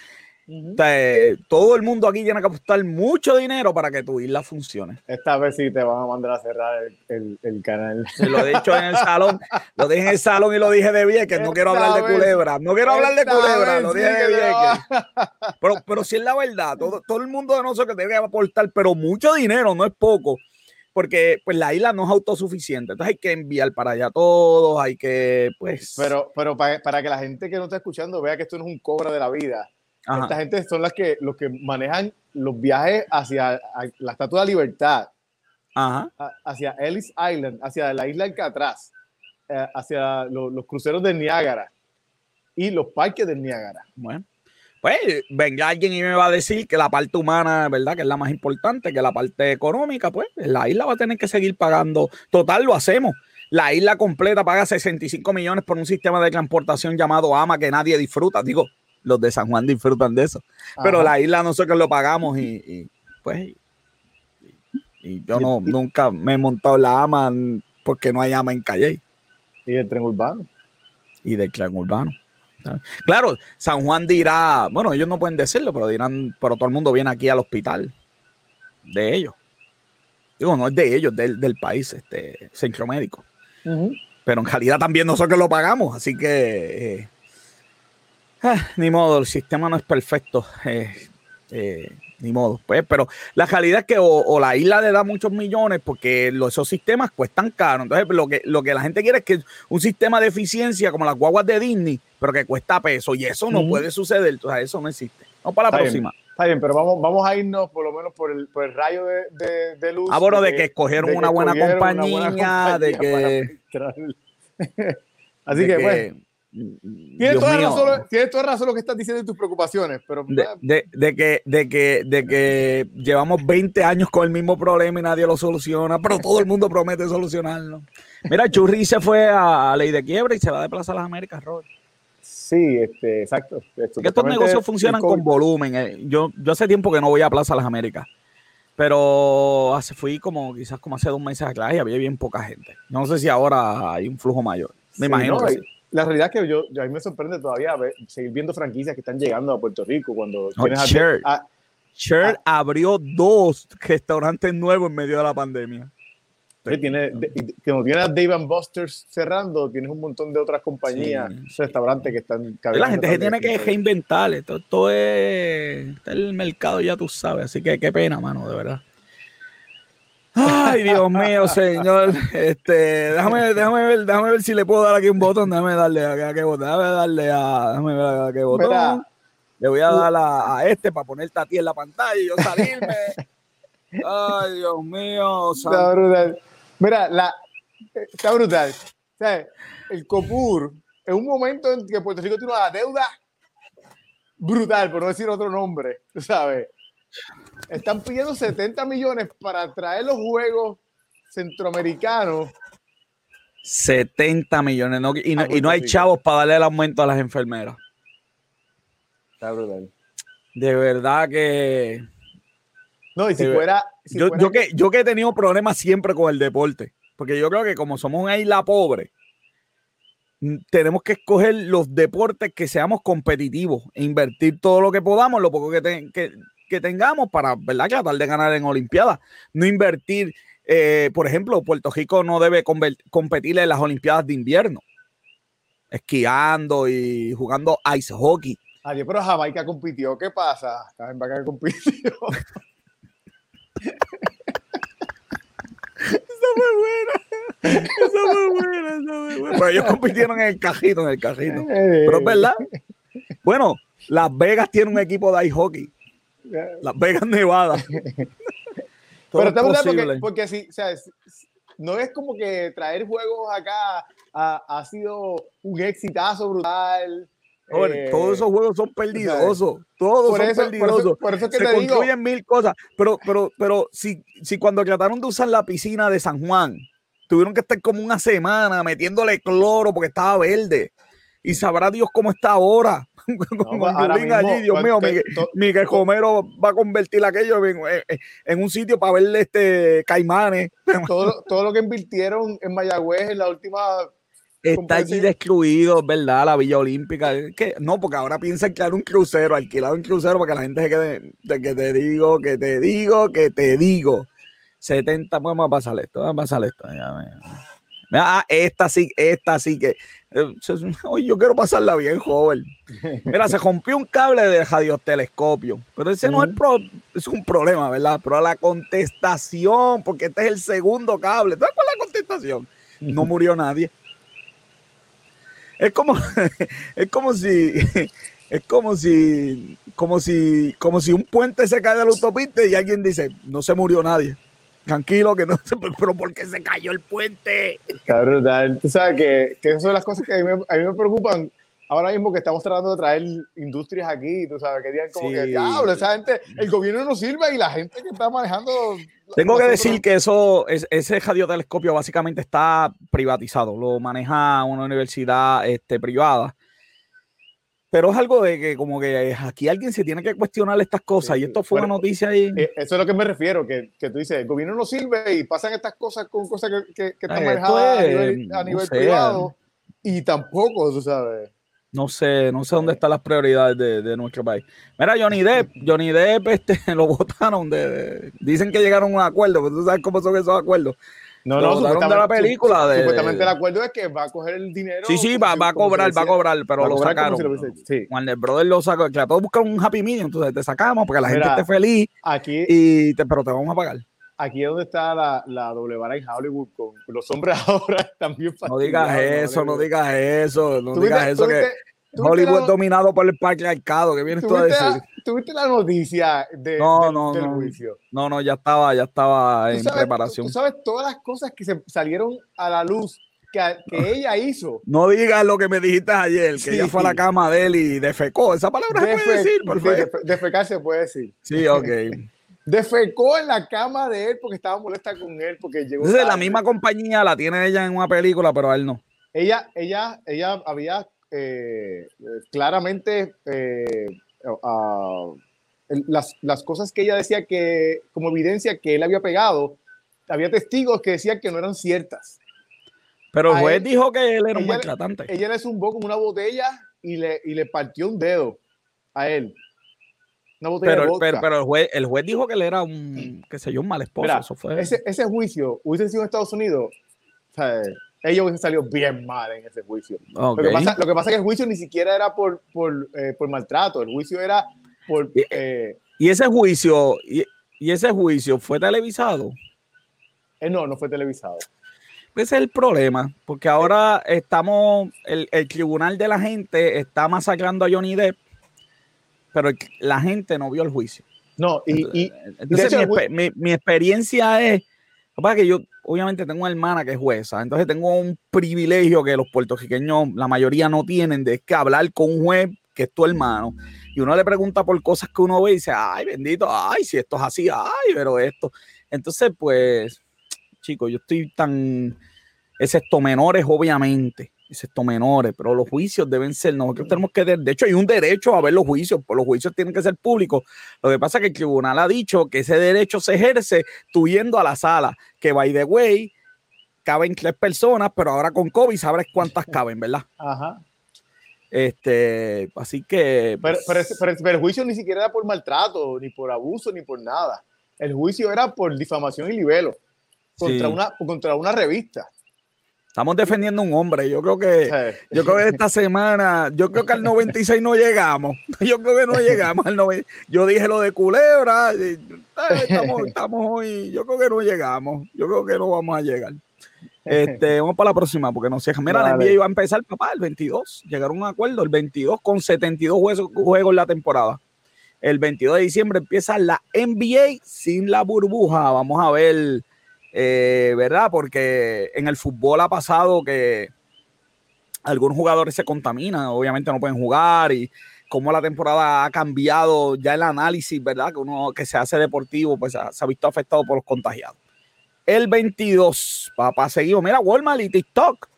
todo el mundo aquí tiene que apostar mucho dinero para que tu isla funcione.
Esta vez sí te van a mandar a cerrar el, canal.
lo he dicho en el salón, lo dije en el salón y lo dije de bien, que no quiero hablar de culebra. No quiero hablar de culebra, lo dije de bien. Pero, pero sí es la verdad, todo, todo el mundo de nosotros que debe aportar, pero mucho dinero, no es poco porque pues la isla no es autosuficiente, entonces hay que enviar para allá todos, hay que pues...
Pero, pero para, para, que la gente que no está escuchando vea que esto no es un cobro de la vida, esta gente son las que, los que manejan los viajes hacia la Estatua de la Libertad, hacia Ellis Island, hacia la isla Alcatraz, eh, hacia los cruceros de Niágara y los parques de Niágara.
Bueno, pues venga alguien y me va a decir que la parte humana, ¿verdad? Que es la más importante, que la parte económica, pues la isla va a tener que seguir pagando. Total, lo hacemos. La isla completa paga 65 millones por un sistema de transportación llamado AMA que nadie disfruta. Digo, los de San Juan disfrutan de eso. Pero la isla nosotros lo pagamos y, pues y, yo no nunca me he montado la ama porque no hay ama en Calle.
Y del tren urbano.
Y del tren urbano. Claro, San Juan dirá, bueno, ellos no pueden decirlo, pero dirán, pero todo el mundo viene aquí al hospital de ellos. Digo, no es de ellos, del, del país, este centro médico. Pero en realidad también nosotros lo pagamos, así que eh, Ah, ni modo, el sistema no es perfecto. Eh, eh, ni modo, pues, pero la realidad es que o, la isla le da muchos millones porque esos sistemas cuestan caro. Entonces, lo que, lo que la gente quiere es que un sistema de eficiencia como las guaguas de Disney, pero que cuesta peso, y eso no puede suceder. Entonces, eso no existe. No para la próxima.
está bien, pero vamos, vamos a irnos por lo menos por el, por el rayo de, de, luz.
Ah, bueno, de, que escogieron una, buena compañía, de que.
Así que, pues Tienes toda, razón, tienes toda, razón, lo que estás diciendo en tus preocupaciones, pero...
De, de, que, de, que, de que llevamos 20 años con el mismo problema y nadie lo soluciona, pero todo el mundo promete solucionarlo. Mira, Churri se fue a Ley de Quiebra y se va de Plaza Las Américas, Rod.
Sí, este, exacto.
estos negocios funcionan con volumen. Eh. Yo, yo hace tiempo que no voy a Plaza Las Américas, pero hace, fui como quizás como hace dos meses acá y había bien poca gente. No sé si ahora hay un flujo mayor. Me imagino que sí
la realidad es que yo, a mí me sorprende todavía seguir viendo franquicias que están llegando a Puerto Rico cuando
no, abrió dos restaurantes nuevos en medio de la pandemia.
tiene, como tienes a Dave Busters cerrando, tienes un montón de otras compañías, restaurantes que están
La gente se tiene que reinventar. Esto, todo es el mercado, ya tú sabes. Así que qué pena, mano, de verdad. Ay, Dios mío, señor. Este, déjame, déjame, ver, déjame ver si le puedo dar aquí un botón. Déjame darle a, qué botón. Déjame darle a, déjame ver a qué botón. le voy a dar a, este para ponerte a ti en la pantalla y yo salirme. Ay, Dios mío.
Está brutal. Mira, la, está brutal. O sea, el COPUR, en un momento en que Puerto Rico tiene una deuda brutal, por no decir otro nombre, ¿sabes? Están pidiendo 70 millones para traer los juegos centroamericanos.
70 millones, y, no, hay chavos para darle el aumento a las enfermeras.
Está brutal.
De verdad que.
No, y si fuera.
yo, que, yo que he tenido problemas siempre con el deporte, porque yo creo que como somos una isla pobre, tenemos que escoger los deportes que seamos competitivos e invertir todo lo que podamos, lo poco que, que, que tengamos para, ¿verdad? Tratar de ganar en Olimpiadas. No invertir, eh, por ejemplo, Puerto Rico no debe competir en las Olimpiadas de invierno, esquiando y jugando ice hockey.
Adiós, pero Jamaica compitió. ¿Qué pasa? Jamaica compitió.
Esa fue buena. Esa fue buena, esa fue buena. Pero ellos compitieron en el cajito, en el cajito. Pero es verdad. Bueno, Las Vegas tiene un equipo de ice hockey. Las Vegas Nevada.
Pero está porque, porque si, o sea, no es como que traer juegos acá ha, sido un exitazo brutal.
Eh, todos esos juegos son perdidosos. Todos son perdidosos.
Por eso, que
Se
te
construyen mil cosas. Pero, pero, pero si, si cuando trataron de usar la piscina de San Juan, tuvieron que estar como una semana metiéndole cloro porque estaba verde. Y sabrá Dios cómo está ahora. Con allí, Dios mío, Miguel, Miguel Romero va a convertir aquello en, un sitio para verle este caimanes.
Todo, todo lo que invirtieron en Mayagüez en la última
Está allí destruido, ¿verdad? La Villa Olímpica. No, porque ahora piensan era un crucero, alquilado un crucero para que la gente se quede. De que te digo, que te digo, que te digo. 70, vamos a pasar esto, vamos a pasar esto. Ah, esta sí, esta sí que. Eh, yo quiero pasarla bien, joven. Mira, se rompió un cable de radiotelescopio, pero ese no es, es un problema, ¿verdad? Pero la contestación, porque este es el segundo cable. ¿Tú sabes la contestación? No murió nadie. Es como, es como si, es como si, como si, como si un puente se cae de la autopista y alguien dice, no se murió nadie. Tranquilo, que no se, pero ¿por qué se cayó el puente?
Cabrón, tú sabes que, que esas son las cosas que a mí, me, preocupan ahora mismo que estamos tratando de traer industrias aquí, tú sabes, que digan como que, diablo, esa gente, el gobierno no sirve y la gente que está manejando
tengo que decir que eso, ese radiotelescopio básicamente está privatizado, lo maneja una universidad este, privada. Pero es algo de que como que aquí alguien se tiene que cuestionar estas cosas y esto fue una noticia ahí.
Eh, eso es a lo que me refiero, que, que, tú dices, el gobierno no sirve y pasan estas cosas con cosas que, que, están manejadas a nivel, privado y tampoco, tú sabes.
No sé, no sé dónde están las prioridades de, nuestro país. Mira, Johnny Depp, Johnny Depp este, lo votaron. De, dicen que llegaron a un acuerdo, pero tú sabes cómo son esos acuerdos.
No, no, supuestamente, de la película. De, supuestamente el acuerdo es que va a coger el dinero.
Sí, sí, va, va a cobrar, va a cobrar, pero lo sacaron. Si Cuando el brother lo sacó, trató de buscar un happy medium, entonces te sacamos porque la gente esté feliz.
Aquí,
y pero te vamos a pagar
aquí es donde está la, la doble vara en Hollywood con los hombres ahora también
No digas eso, no digas eso, no digas eso que Hollywood dominado por el patriarcado, ¿qué vienes tú a decir?
¿Tuviste la noticia de,
no,
del,
no,
juicio?
No, no, ya estaba, ya estaba en preparación.
Tú, sabes todas las cosas que se salieron a la luz que, que ella hizo.
No digas lo que me dijiste ayer, que ella fue a la cama de él y defecó. Esa palabra se puede decir, por
favor. defecar se puede decir.
Sí, ok.
defecó en la cama de él porque estaba molesta con él porque llegó.
Entonces, la misma compañía la tiene ella en una película, pero a él no.
Ella, ella, ella había eh, claramente eh, las, las, cosas que ella decía que, como evidencia que él había pegado, había testigos que decían que no eran ciertas.
Pero el juez dijo que él era un maltratante.
Ella le zumbó con una botella y le, y le partió un dedo a él.
Una botella pero, de pero, pero, el, juez, el juez dijo que él era un, qué sé yo, un mal esposo. Eso fue...
ese, ese juicio hubiese sido en Estados Unidos. O sea, ellos hubiesen salido bien mal en ese juicio. Lo, que pasa, lo, que pasa, es que el juicio ni siquiera era por, por, eh, por maltrato, el juicio era por...
Eh, ¿Y ese juicio, y, y, ese juicio fue televisado?
Eh, no, no fue televisado.
Ese es el problema, porque ahora estamos, el, el, tribunal de la gente está masacrando a Johnny Depp, pero la gente no vio el juicio.
No, y,
entonces, mi, mi, mi, experiencia es que yo, obviamente, tengo una hermana que es jueza, entonces tengo un privilegio que los puertorriqueños, la mayoría no tienen, de que hablar con un juez que es tu hermano. Y uno le pregunta por cosas que uno ve y dice, ay, bendito, ay, si esto es así, ay, pero esto. Entonces, pues, chicos, yo estoy tan. Excepto menores, obviamente excepto menores, pero los juicios deben ser, nosotros tenemos que, de hecho hay un derecho a ver los juicios, pues los juicios tienen que ser públicos. Lo que pasa es que el tribunal ha dicho que ese derecho se ejerce tú yendo a la sala, que by the way, caben tres personas, pero ahora con COVID sabes cuántas caben, ¿verdad?
Ajá.
Este, así que.
Pero, pero, el juicio ni siquiera era por maltrato, ni por abuso, ni por nada. El juicio era por difamación y libelo contra, una, contra una revista.
Estamos defendiendo a un hombre. Yo creo que, yo creo que esta semana, yo creo que al 96 no llegamos. Yo creo que no llegamos al 90. Yo dije lo de culebra. Estamos, estamos hoy. Yo creo que no llegamos. Yo creo que no vamos a llegar. Este, vamos para la próxima, porque no sé. Mira, la NBA iba a empezar, papá, el 22. Llegaron a un acuerdo, el 22 con 72 juegos, juegos en la temporada. El 22 de diciembre empieza la NBA sin la burbuja. Vamos a ver eh, ¿verdad? Porque en el fútbol ha pasado que algunos jugadores se contaminan, obviamente no pueden jugar y cómo la temporada ha cambiado ya el análisis, ¿verdad? Que uno que se hace deportivo, pues se ha visto afectado por los contagiados. El 22, papá, seguido. Mira, Walmart y TikTok.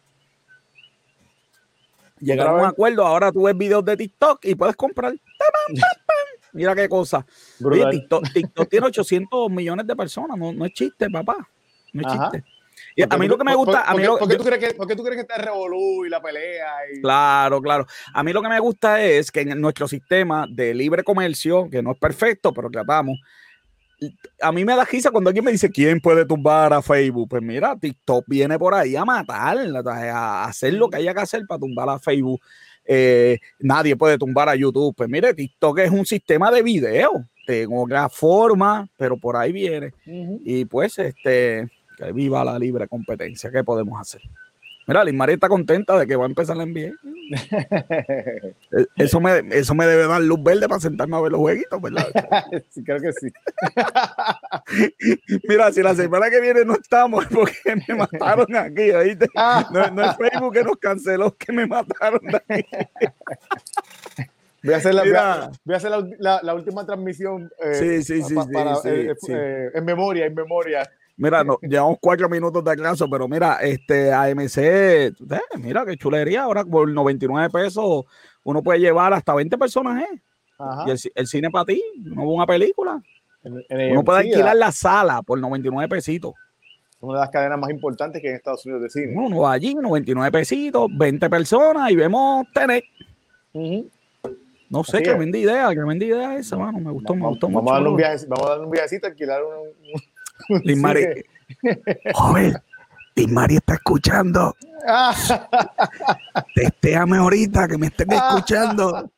Llegaron a un acuerdo. Ahora tú ves videos de TikTok y puedes comprar. Mira qué cosa. TikTok, tiene 800 millones de personas. No, no es chiste, papá. No es chiste. Y a mí lo que me gusta.
¿Por, qué, tú crees que, tú crees que está el revolú y la pelea?
Claro, claro. A mí lo que me gusta es que en nuestro sistema de libre comercio, que no es perfecto, pero tratamos, a mí me da risa cuando alguien me dice quién puede tumbar a Facebook. Pues mira, TikTok viene por ahí a matar, a hacer lo que haya que hacer para tumbar a Facebook. Eh, nadie puede tumbar a YouTube. Pues mire, TikTok es un sistema de video, de otra forma, pero por ahí viene. Y pues, este, que viva la libre competencia. ¿Qué podemos hacer? Mira, Liz María está contenta de que va a empezar la NBA. E, eso, me, eso me debe dar luz verde para sentarme a ver los jueguitos, ¿verdad?
sí, creo que sí.
Mira, si la semana que viene no estamos, porque me mataron aquí, ¿oíste? No, es Facebook que nos canceló, que me mataron aquí.
Voy a hacer la, voy a, hacer la, la, última transmisión
eh, sí, sí, sí,
eh, eh, en memoria, en memoria.
Mira, no, llevamos cuatro minutos de clase, pero mira, este AMC, eh, mira qué chulería. Ahora por 99 pesos uno puede llevar hasta 20 personas, ¿eh? Y el, cine para ti, no una película. uno puede alquilar la sala por 99 pesitos.
Una de las cadenas más importantes que en Estados Unidos de cine.
Uno va allí, 99 pesitos, 20 personas y vemos tener. No sé, qué vende idea, vende idea esa, mano. Me gustó, me gustó
vamos
mucho.
A darle un viaje, vamos a darle un viajecito, alquilar un,
Mari. Joven, Mari está escuchando. Testéame ahorita que me estén escuchando.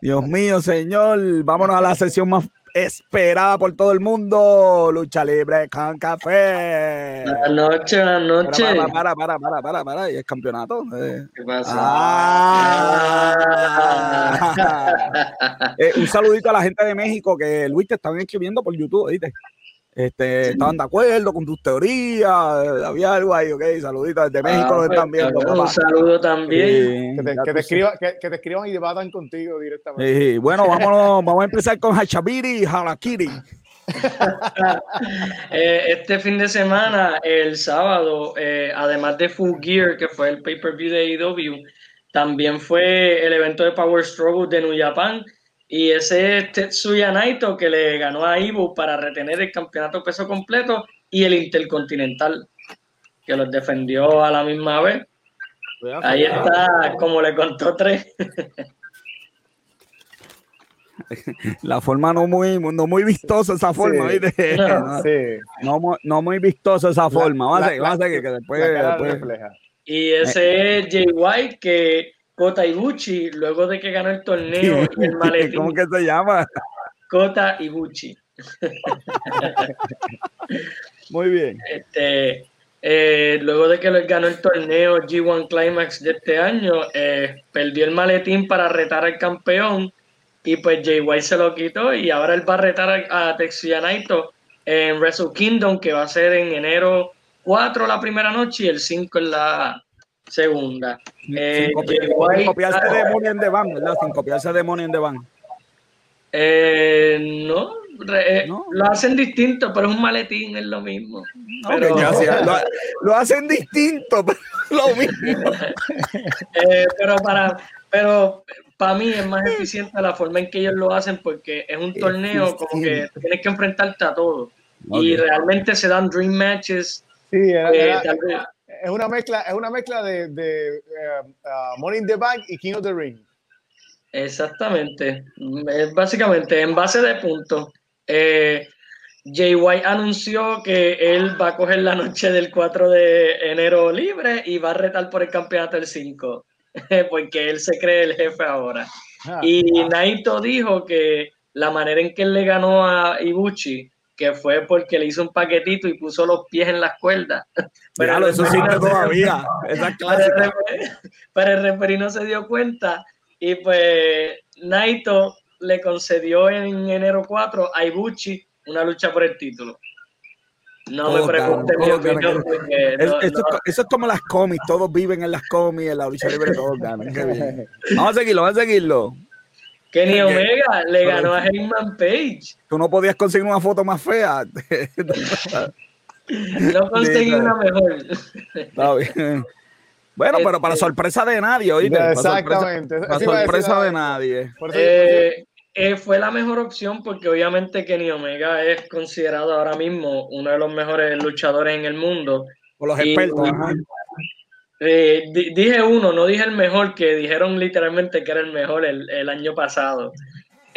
Dios mío, señor. Vámonos a la sesión más esperada por todo el mundo. Lucha libre con café.
Buenas noches, buenas noches.
Para, para, para, para, para, para. ¿Y el campeonato?
Eh. ¿Qué pasa?
Ah. eh, un saludito a la gente de México que Luis te estaban escribiendo por YouTube, ¿viste? Este, estaban de acuerdo con tus teorías, había algo ahí, ok, saluditos desde México ah, lo están pues, viendo.
Un saludo también.
que, te, que, te escriban, que, te escriban y debatan contigo directamente.
Sí, bueno, vámonos, vamos a empezar con Hachabiri y Harakiri.
eh, este fin de semana, el sábado, eh, además de Full Gear, que fue el pay-per-view de AEW, también fue el evento de Power Struggle de New Japan, y ese es Tetsuya Naito que le ganó a Ibu para retener el campeonato peso completo y el intercontinental, que los defendió a la misma vez. Ahí está, como le contó tres.
La forma no muy, no muy vistosa esa forma, no, muy vistosa esa forma. Vamos a que, después,
Y ese es Jay White que Kota Ibuchi, luego de que ganó el torneo y el maletín.
¿Cómo que se llama?
Kota Ibuchi.
Muy bien.
Este, eh, luego de que ganó el torneo G1 Climax de este año, eh, perdió el maletín para retar al campeón y pues Jay White se lo quitó y ahora él va a retar a, Tetsuya Naito en Wrestle Kingdom que va a ser en enero 4 la primera noche y el 5 en la, segunda. Eh,
sin, copiarse de Money in the Bank, ¿verdad? Sin copiarse de Money in the Bank.
Eh, no, eh, lo hacen distinto, pero es un maletín, es lo mismo.
pero... lo, hacen distinto, pero es lo mismo.
eh, pero para, pero para mí es más eficiente la forma en que ellos lo hacen porque es un torneo como que tienes que enfrentarte a todo. Y realmente se dan dream matches.
Sí, eh, es una mezcla, es una mezcla de, de uh, Money in the Bank y King of the Ring.
Exactamente. Es básicamente en base de puntos. Eh, Jay White anunció que él va a coger la noche del 4 de enero libre y va a retar por el campeonato del 5, porque él se cree el jefe ahora. Ah, y ah. Naito dijo que la manera en que él le ganó a Ibuchi que fue porque le hizo un paquetito y puso los pies en las cuerdas.
Pero eso sí todavía.
Pero el referí no se dio cuenta y pues Naito le concedió en enero 4 a Ibuchi una lucha por el título. No me pregunten mi opinión
Eso es como las cómics, todos viven en las cómics, en la lucha libre todos ganan. Vamos a seguirlo, vamos a seguirlo.
Kenny Omega le ganó a Heyman Page.
Tú no podías conseguir una foto más fea.
no conseguí una mejor.
Está bien. Bueno, pero para este, sorpresa de nadie, ¿oíste?
Exactamente.
Para sorpresa, de nadie.
Eh, eh, fue la mejor opción porque obviamente Kenny Omega es considerado ahora mismo uno de los mejores luchadores en el mundo.
Por los expertos.
Eh, dije uno, no dije el mejor, que dijeron literalmente que era el mejor el, el año pasado.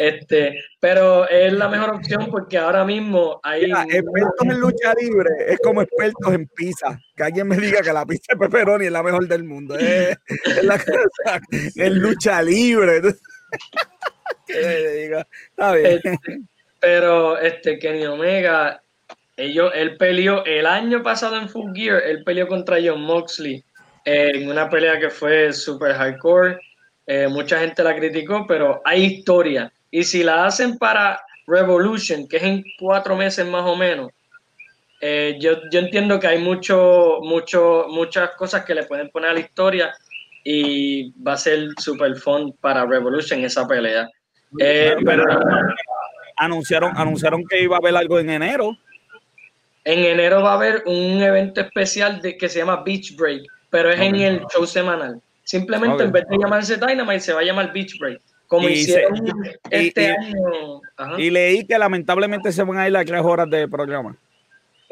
Este, pero es la mejor opción porque ahora mismo hay.
expertos en lucha libre es como expertos en pizza. Que alguien me diga que la pizza de pepperoni es la mejor del mundo. Es, la cosa, en lucha libre. Está bien.
Este, pero este Kenny Omega, ellos, él peleó el año pasado en Full Gear, él peleó contra John Moxley en una pelea que fue super hardcore. Eh, mucha gente la criticó, pero hay historia. Y si la hacen para Revolution, que es en cuatro meses más o menos, eh, yo, entiendo que hay mucho, mucho, muchas cosas que le pueden poner a la historia y va a ser super fun para Revolution esa pelea. Eh, pero,
anunciaron, anunciaron que iba a haber algo en enero.
En enero va a haber un evento especial de, que se llama Beach Break, pero es en el show semanal. Simplemente en vez de llamarse Dynamite se va a llamar Beach Break. Como y hicieron este año.
Y leí que lamentablemente se van a ir las tres horas de programa.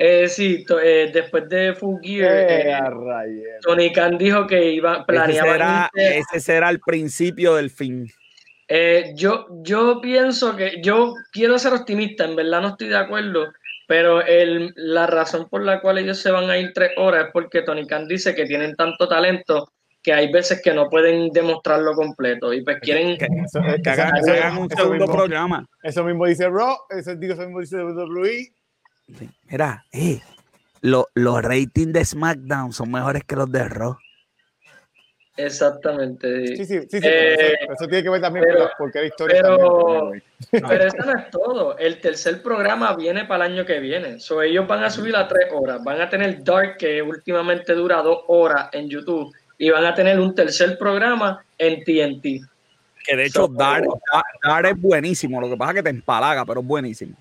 Eh, sí, eh, después de Full Gear, eh, eh Tony Khan dijo que iba planeaba.
Ese ese será el principio del fin.
yo, yo pienso que yo quiero ser optimista, en verdad no estoy de acuerdo, pero el, la razón por la cual ellos se van a ir tres horas es porque Tony Khan dice que tienen tanto talento que hay veces que no pueden demostrarlo completo y pues quieren
que, hagan, un segundo programa.
Eso mismo dice Raw, eso, mismo dice WWE.
Mira, eh, los ratings de SmackDown son mejores que los de Raw.
Exactamente.
Sí, sí, sí, eh, eso, tiene que ver también con porque la historia.
Pero, pero eso no es todo. El tercer programa viene para el año que viene. So, ellos van a subir a tres horas. Van a tener Dark, que últimamente dura dos horas en YouTube y van a tener un tercer programa en TNT.
Que de hecho, Dar, es buenísimo, lo que pasa es que te empalaga, pero es buenísimo.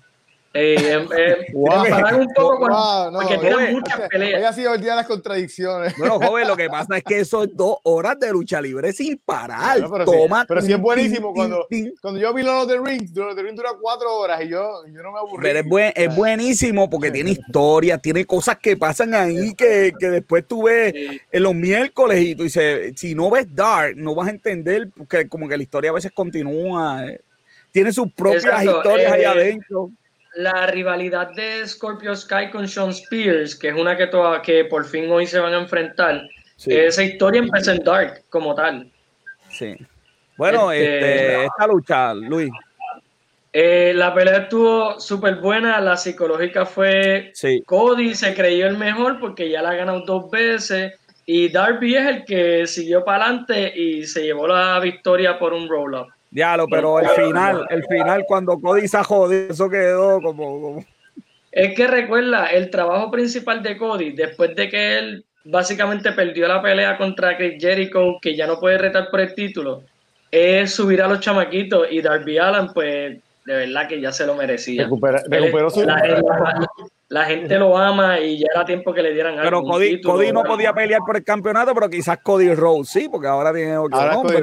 Eh, eh, un poco porque tienen muchas peleas.
Hoy ha sido el día de las contradicciones.
Bueno, joven, lo que pasa es que eso es dos horas de lucha libre sin parar. pero, Toma,
sí, pero sí es buenísimo. cuando, cuando yo vi los de Ring, los de Ring dura cuatro horas y yo, yo no me aburrí.
Pero es, buen, es buenísimo porque tiene historia, tiene cosas que pasan ahí que, que después tú ves en los miércoles y tú dices, si no ves Dark, no vas a entender porque como que la historia a veces continúa. Eh. Tiene sus propias historias ahí eh, adentro
la rivalidad de Scorpio Sky con Sean Spears, que es una que, toda, que por fin hoy se van a enfrentar, esa historia empezó en Dark como tal.
Sí. Bueno, este, este esta lucha, Luis.
Eh, la pelea estuvo súper buena, la psicológica fue Cody, se creyó el mejor porque ya la ha ganado dos veces y Darby es el que siguió para adelante y se llevó la victoria por un roll-up.
Diablo, pero el final, el final cuando Cody se jodido, eso quedó como,
Es que recuerda, el trabajo principal de Cody, después de que él básicamente perdió la pelea contra Chris Jericho, que ya no puede retar por el título, es subir a los chamaquitos y Darby Allen, pues de verdad que ya se lo merecía.
recuperó su...
La gente lo ama y ya era tiempo que le dieran
Pero Cody, Cody, no podía pelear por el campeonato, pero quizás Cody Rose sí, porque ahora tiene otro
ahora Cody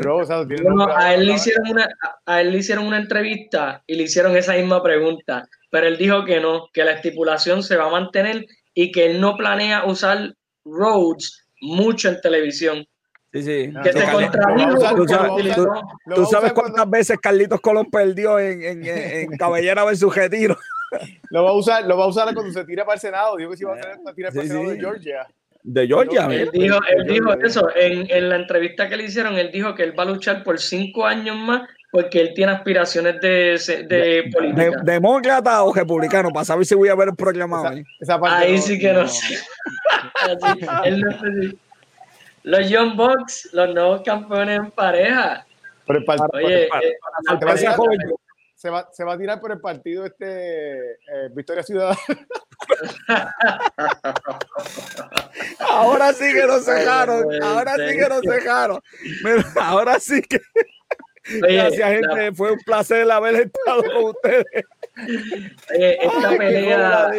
a, él le hicieron una, a él le hicieron una entrevista y le hicieron esa misma pregunta, pero él dijo que no, que la estipulación se va a mantener y que él no planea usar Rhodes mucho en televisión.
Sí, sí.
Que se
¿Tú, sabes, cuántas veces Carlitos Colón perdió en, en, en Cabellera versus Retiro?
Lo va a usar, lo va a usar cuando se tire para el Senado. Digo que si va a hacer una tira para el Senado de Georgia.
De Georgia.
Él dijo, él dijo eso. En, en, la entrevista que le hicieron, él dijo que él va a luchar por cinco años más porque él tiene aspiraciones de, de, política.
¿Demócrata o republicano? Para saber si voy a ver el programa.
Ahí sí que no sé. los Young Bucks, los nuevos campeones en pareja.
Pero el,
Oye,
el, se va, se va a tirar por el partido este eh, Victoria Ciudadana.
ahora sí que nos dejaron, ahora sí que nos dejaron. Ahora sí que. Gracias, gente. Fue un placer haber estado con ustedes.
esta, pelea,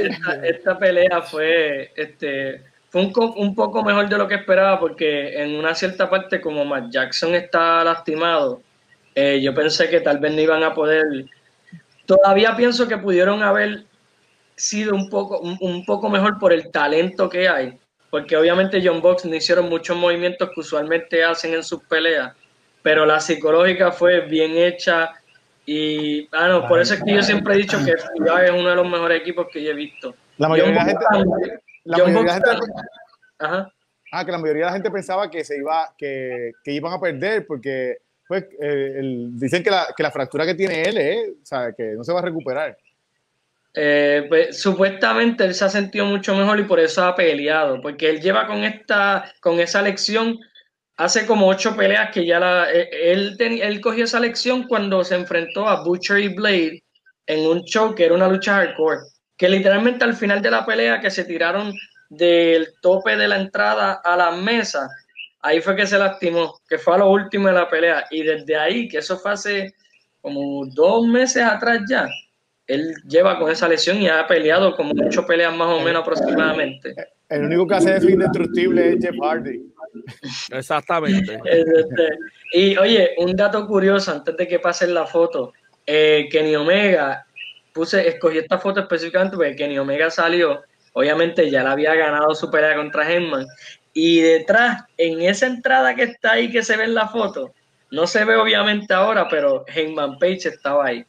esta, pelea fue, este, fue un, un, poco mejor de lo que esperaba porque en una cierta parte como Matt Jackson está lastimado, eh, yo pensé que tal vez no iban a poder. Todavía pienso que pudieron haber sido un poco, un, poco mejor por el talento que hay, porque obviamente John Box no hicieron muchos movimientos que usualmente hacen en sus peleas, pero la psicológica fue bien hecha y ah, no, por eso es que yo siempre he dicho que es uno de los mejores equipos que yo he visto.
La mayoría de la gente, la mayoría de la gente ajá. Ah, que la mayoría de la gente pensaba que se iba, que, que iban a perder porque pues eh, dicen que la, que la, fractura que tiene él es, o sea, que no se va a recuperar.
Eh, pues, supuestamente él se ha sentido mucho mejor y por eso ha peleado, porque él lleva con esta, con esa lección, hace como ocho peleas que ya la, eh, él, él cogió esa lección cuando se enfrentó a Butcher y Blade en un show que era una lucha hardcore, que literalmente al final de la pelea que se tiraron del tope de la entrada a la mesa, ahí fue que se lastimó, que fue a lo último de la pelea. Y desde ahí, que eso fue hace como dos meses atrás ya, él lleva con esa lesión y ha peleado como ocho peleas más o menos aproximadamente.
El único que hace eso indestructible es Jeff Hardy.
Exactamente.
Este, y oye, un dato curioso antes de que pasen la foto. Eh, Kenny Omega, puse, escogí esta foto específicamente porque Kenny Omega salió, obviamente ya la había ganado su pelea contra Henman y detrás, en esa entrada que está ahí, que se ve en la foto, no se ve obviamente ahora, pero Heyman Page estaba ahí.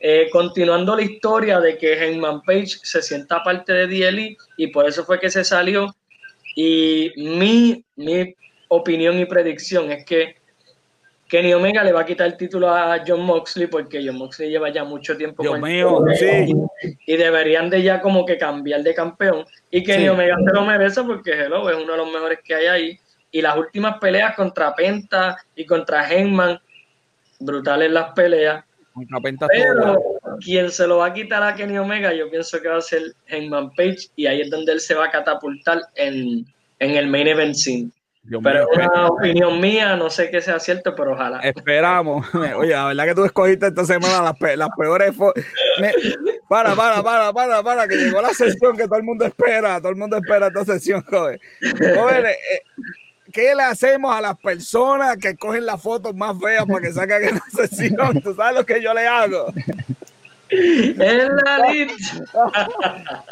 Eh, continuando la historia de que Heyman Page se sienta parte de DLE y por eso fue que se salió. Y mi, mi opinión y predicción es que Kenny Omega le va a quitar el título a John Moxley porque John Moxley lleva ya mucho tiempo
Dios mío, sí.
y, deberían de ya como que cambiar de campeón. Y Kenny Omega se lo merece porque Hello es uno de los mejores que hay ahí. Y las últimas peleas contra Penta y contra Heyman brutales las peleas. Pero quien se lo va a quitar a Kenny Omega yo pienso que va a ser Heyman Page y ahí es donde él se va a catapultar en, en el main event scene pero es una opinión mía, no sé qué sea cierto, pero ojalá.
Esperamos. Oye, la verdad que tú escogiste esta semana las, las peores. Para, para, para, para, para, que llegó la sesión que todo el mundo espera. Todo el mundo espera esta sesión, joven. Joven, eh, ¿qué le hacemos a las personas que cogen las fotos más feas para que saquen la sesión? ¿Tú sabes lo que yo le hago?
En la lista.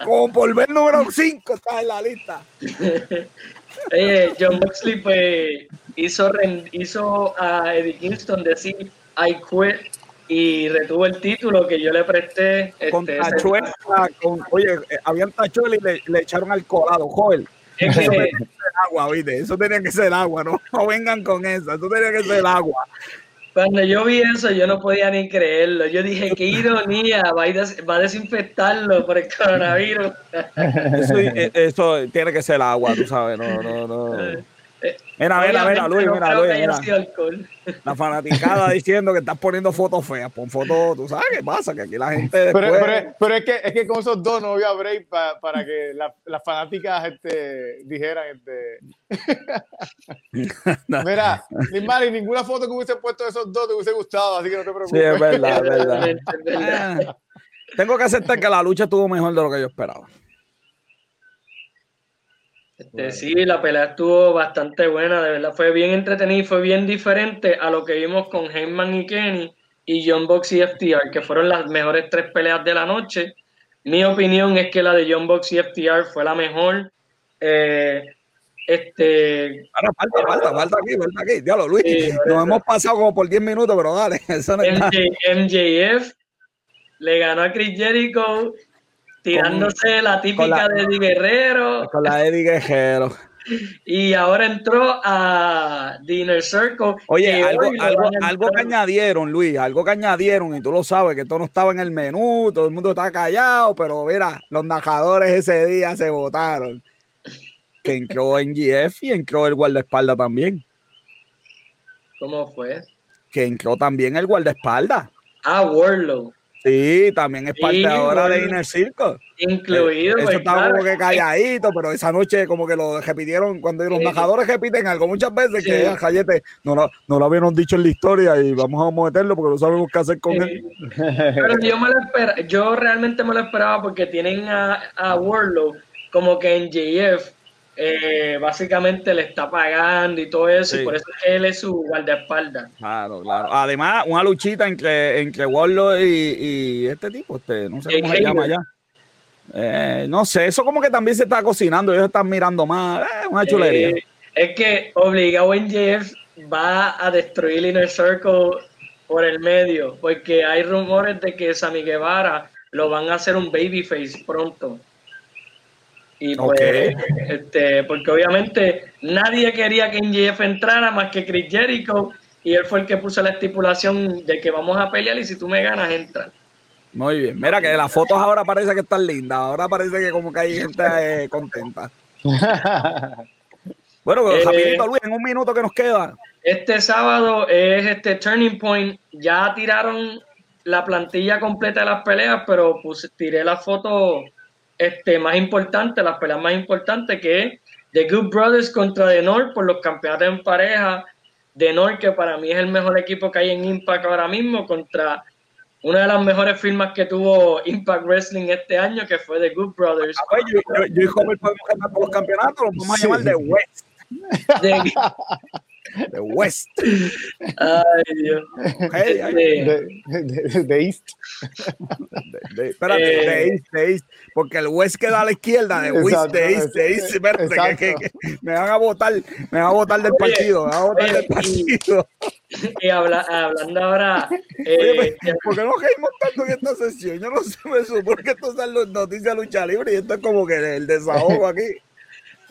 Como por ver número 5 está en la lista.
Oye, John Moxley pues hizo, hizo a Eddie Kingston decir I quit y retuvo el título que yo le presté.
Con este, tachuela, con, oye, eh, habían tachuelas y le, le, echaron al colado, joven. Es que, eso tenía que ser agua, ¿viste? Eso tenía que ser agua, no, no vengan con eso, eso tenía que ser agua.
Cuando yo vi eso, yo no podía ni creerlo. Yo dije, qué ironía, va a, desinfectarlo por el coronavirus.
Eso, eh, eso, tiene que ser agua, tú sabes, no, no, no. Mira, mira, mira, Luis, mira, Luis, mira. La fanaticada diciendo que estás poniendo fotos feas. Pon fotos, tú sabes qué pasa, que aquí la gente.
Después... Pero, pero, es, que, es que con esos dos no había break para que las fanáticas este, dijeran. Este... Mira, ni mal, y ninguna foto que hubiese puesto de esos dos te hubiese gustado, así que no te preocupes.
Sí, es verdad, es verdad. Tengo que aceptar que la lucha estuvo mejor de lo que yo esperaba.
Este, sí, la pelea estuvo bastante buena, de verdad. Fue bien entretenida y fue bien diferente a lo que vimos con Heyman y Kenny y John Box y FTR, que fueron las mejores tres peleas de la noche. Mi opinión es que la de John Box y FTR fue la mejor. Eh, este.
Ahora falta, falta, falta aquí, falta aquí. Diablo, Luis, nos hemos pasado como por 10 minutos, pero dale. Eso no
MJF le ganó a Chris Jericho tirándose la típica de Eddie Guerrero.
Con la Eddie Guerrero.
Y ahora entró a Dinner Circle.
Oye, algo, algo, algo que añadieron, Luis, algo que añadieron, y tú lo sabes, que todo no estaba en el menú, todo el mundo estaba callado, pero mira, los narradores ese día se votaron. Que entró en GF y entró el guardaespaldas también.
¿Cómo fue?
Que entró también el guardaespaldas.
Ah, Warlow.
Sí, también es parte ahora de Inner Circle.
Incluido.
Eso pues, estaba como que calladito, pero esa noche como que lo repitieron, cuando los embajadores repiten algo muchas veces, que a Jayete no, lo, no lo habían dicho en la historia y vamos a meterlo porque no sabemos qué hacer con él.
Pero yo me lo esperaba, yo realmente me lo esperaba porque tienen a, a Warlow como que en JF eh, básicamente le está pagando y todo eso, y por eso él es su guardaespaldas.
Claro, claro. Además, una luchita entre, entre Warlock y, este tipo, este, no sé cómo se llama ya. Eh, no sé, eso como que también se está cocinando, ellos están mirando más, eh, una chulería.
es que obligado en Jeff va a destruir Inner Circle por el medio, porque hay rumores de que Sammy Guevara lo van a hacer un babyface pronto. Y pues, este, porque obviamente nadie quería que NJF entrara más que Chris Jericho y él fue el que puso la estipulación de que vamos a pelear y si tú me ganas, entra.
Muy bien, mira que las fotos ahora parece que están lindas, ahora parece que como que hay gente eh, contenta. bueno, pero eh, Luis, en un minuto que nos queda.
Este sábado es este Turning Point, ya tiraron la plantilla completa de las peleas, pero pues tiré la foto este, más importante, las peleas más importantes, que es The Good Brothers contra The North por los campeonatos en pareja. The North, que para mí es el mejor equipo que hay en Impact ahora mismo, contra una de las mejores firmas que tuvo Impact Wrestling este año, que fue The Good Brothers.
Ah, pues, yo, yo, y Homer podemos ganar por los campeonatos, los vamos a llamar The West. De West.
Ay, Dios.
de, East.
espérate, de eh, East, de East. Porque el West queda a la izquierda, de West, de East, de East. Espérate, me van a votar, me van a votar del partido, me van a votar del partido.
Y, hablando ahora.
Eh, ¿Por qué no caímos tanto en esta sesión? Yo no sé, me supone que esto es noticias lucha libre y esto es como que el desahogo aquí.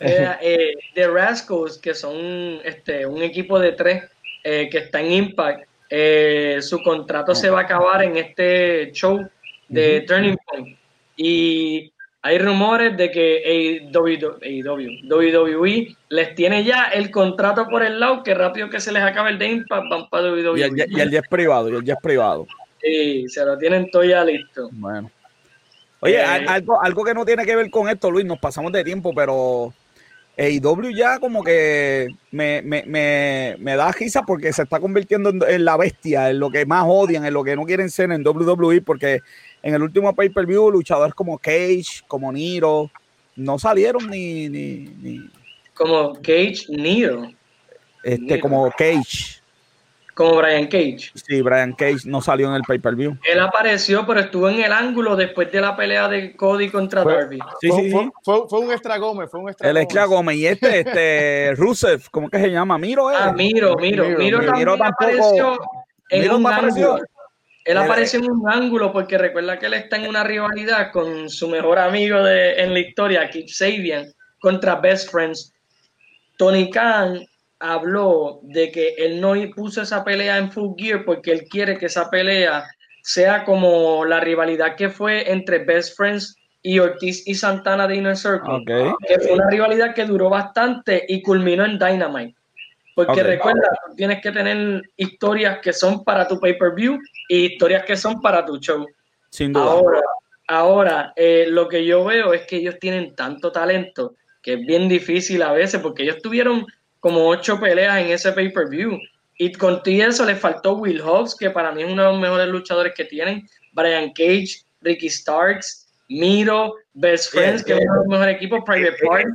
eh, The Rascals, que son este, un equipo de tres eh, que está en Impact, eh, su contrato se va a acabar en este show de Turning Point. Y hay rumores de que WWE les tiene ya el contrato por el lado, que rápido que se les acabe el de Impact van para WWE.
Y el, ya es privado, y el ya es privado.
Sí, se lo tienen todo ya listo.
Bueno. Oye, eh, algo, algo que no tiene que ver con esto, Luis, nos pasamos de tiempo, pero AEW ya como que me, me, me, me, da risa porque se está convirtiendo en, la bestia, en lo que más odian, en lo que no quieren ser en WWE, porque en el último pay-per-view luchadores como Cage, como Niro, no salieron ni... ni,
Como Cage, Niro.
Este, como Cage.
Como Brian Cage.
Sí, Brian Cage no salió en el pay-per-view.
Él apareció, pero estuvo en el ángulo después de la pelea de Cody contra Darby.
Sí, sí, sí. Fue, fue, un extra Gómez, fue un extra
El extra Gómez. Y este, este, Rusev, ¿cómo que se llama? Miro,
eh. Ah, Miro, Miro. Miro, también apareció en un ángulo. Él apareció en un ángulo porque recuerda que él está en una rivalidad con su mejor amigo de, en la historia, Keith Sabian, contra Best Friends. Tony Khan habló de que él no puso esa pelea en Full Gear porque él quiere que esa pelea sea como la rivalidad que fue entre Best Friends y Ortiz y Santana de Inner Circle, que fue una rivalidad que duró bastante y culminó en Dynamite. Porque recuerda, tienes que tener historias que son para tu pay-per-view y historias que son para tu show.
Sin duda.
Ahora, ahora eh, lo que yo veo es que ellos tienen tanto talento que es bien difícil a veces, porque ellos tuvieron como ocho peleas en ese pay-per-view. Y con todo eso le faltó Will Hobbs, que para mí es uno de los mejores luchadores que tienen, Brian Cage, Ricky Starks, Miro, Best Friends, que es uno de los mejores equipos, Private Park.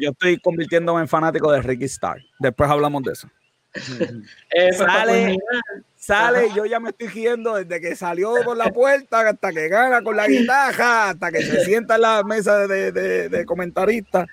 yo estoy convirtiéndome en fanático de Ricky Starks. Después hablamos de eso. Eh, pues, sale, sale, yo ya me estoy giendo desde que salió por la puerta hasta que gana con la guitarra, hasta que se sienta en la mesa de, de, de comentaristas.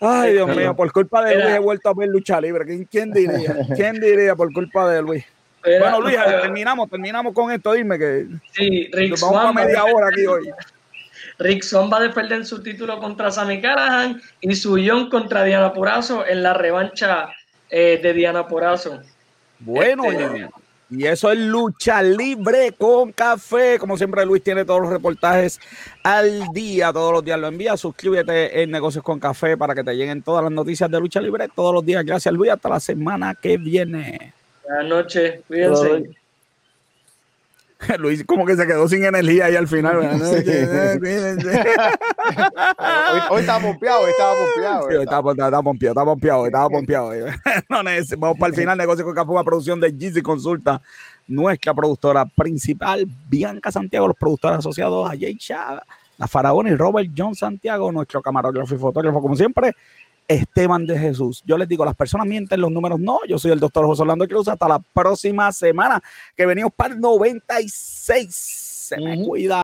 Ay, Dios mío, por culpa de Luis he vuelto a ver lucha libre. ¿Quién, diría? ¿Quién diría por culpa de Luis? bueno, Luis, terminamos, terminamos con esto. Dime que
sí, Rick
vamos a media hora aquí hoy.
Rick Swan va a defender su título contra Sammy Callahan y su John contra Diana Porazo en la revancha eh, de Diana Porazo.
Bueno, este, y eso es lucha libre con café. Como siempre, Luis tiene todos los reportajes al día, todos los días lo envía. Suscríbete en Negocios con Café para que te lleguen todas las noticias de lucha libre todos los días. Gracias, Luis. Hasta la semana que viene.
Buenas noches. Cuídense.
Luis como que se quedó sin energía ahí al final.
hoy, estaba pompeado, hoy estaba pompeado.
Sí, estaba, estaba, pompeado, estaba pompeado, estaba pompeado. no, vamos para el final, negocio con Café, producción de GC Consulta, nuestra productora principal, Bianca Santiago, los productores asociados a Jay Chava, la Faraón y Robert John Santiago, nuestro camarógrafo y fotógrafo, como siempre, Esteban de Jesús. Yo les digo, las personas mienten, los números no. Yo soy el doctor José Orlando Cruz. Hasta la próxima semana que venimos para el 96. Se me cuida.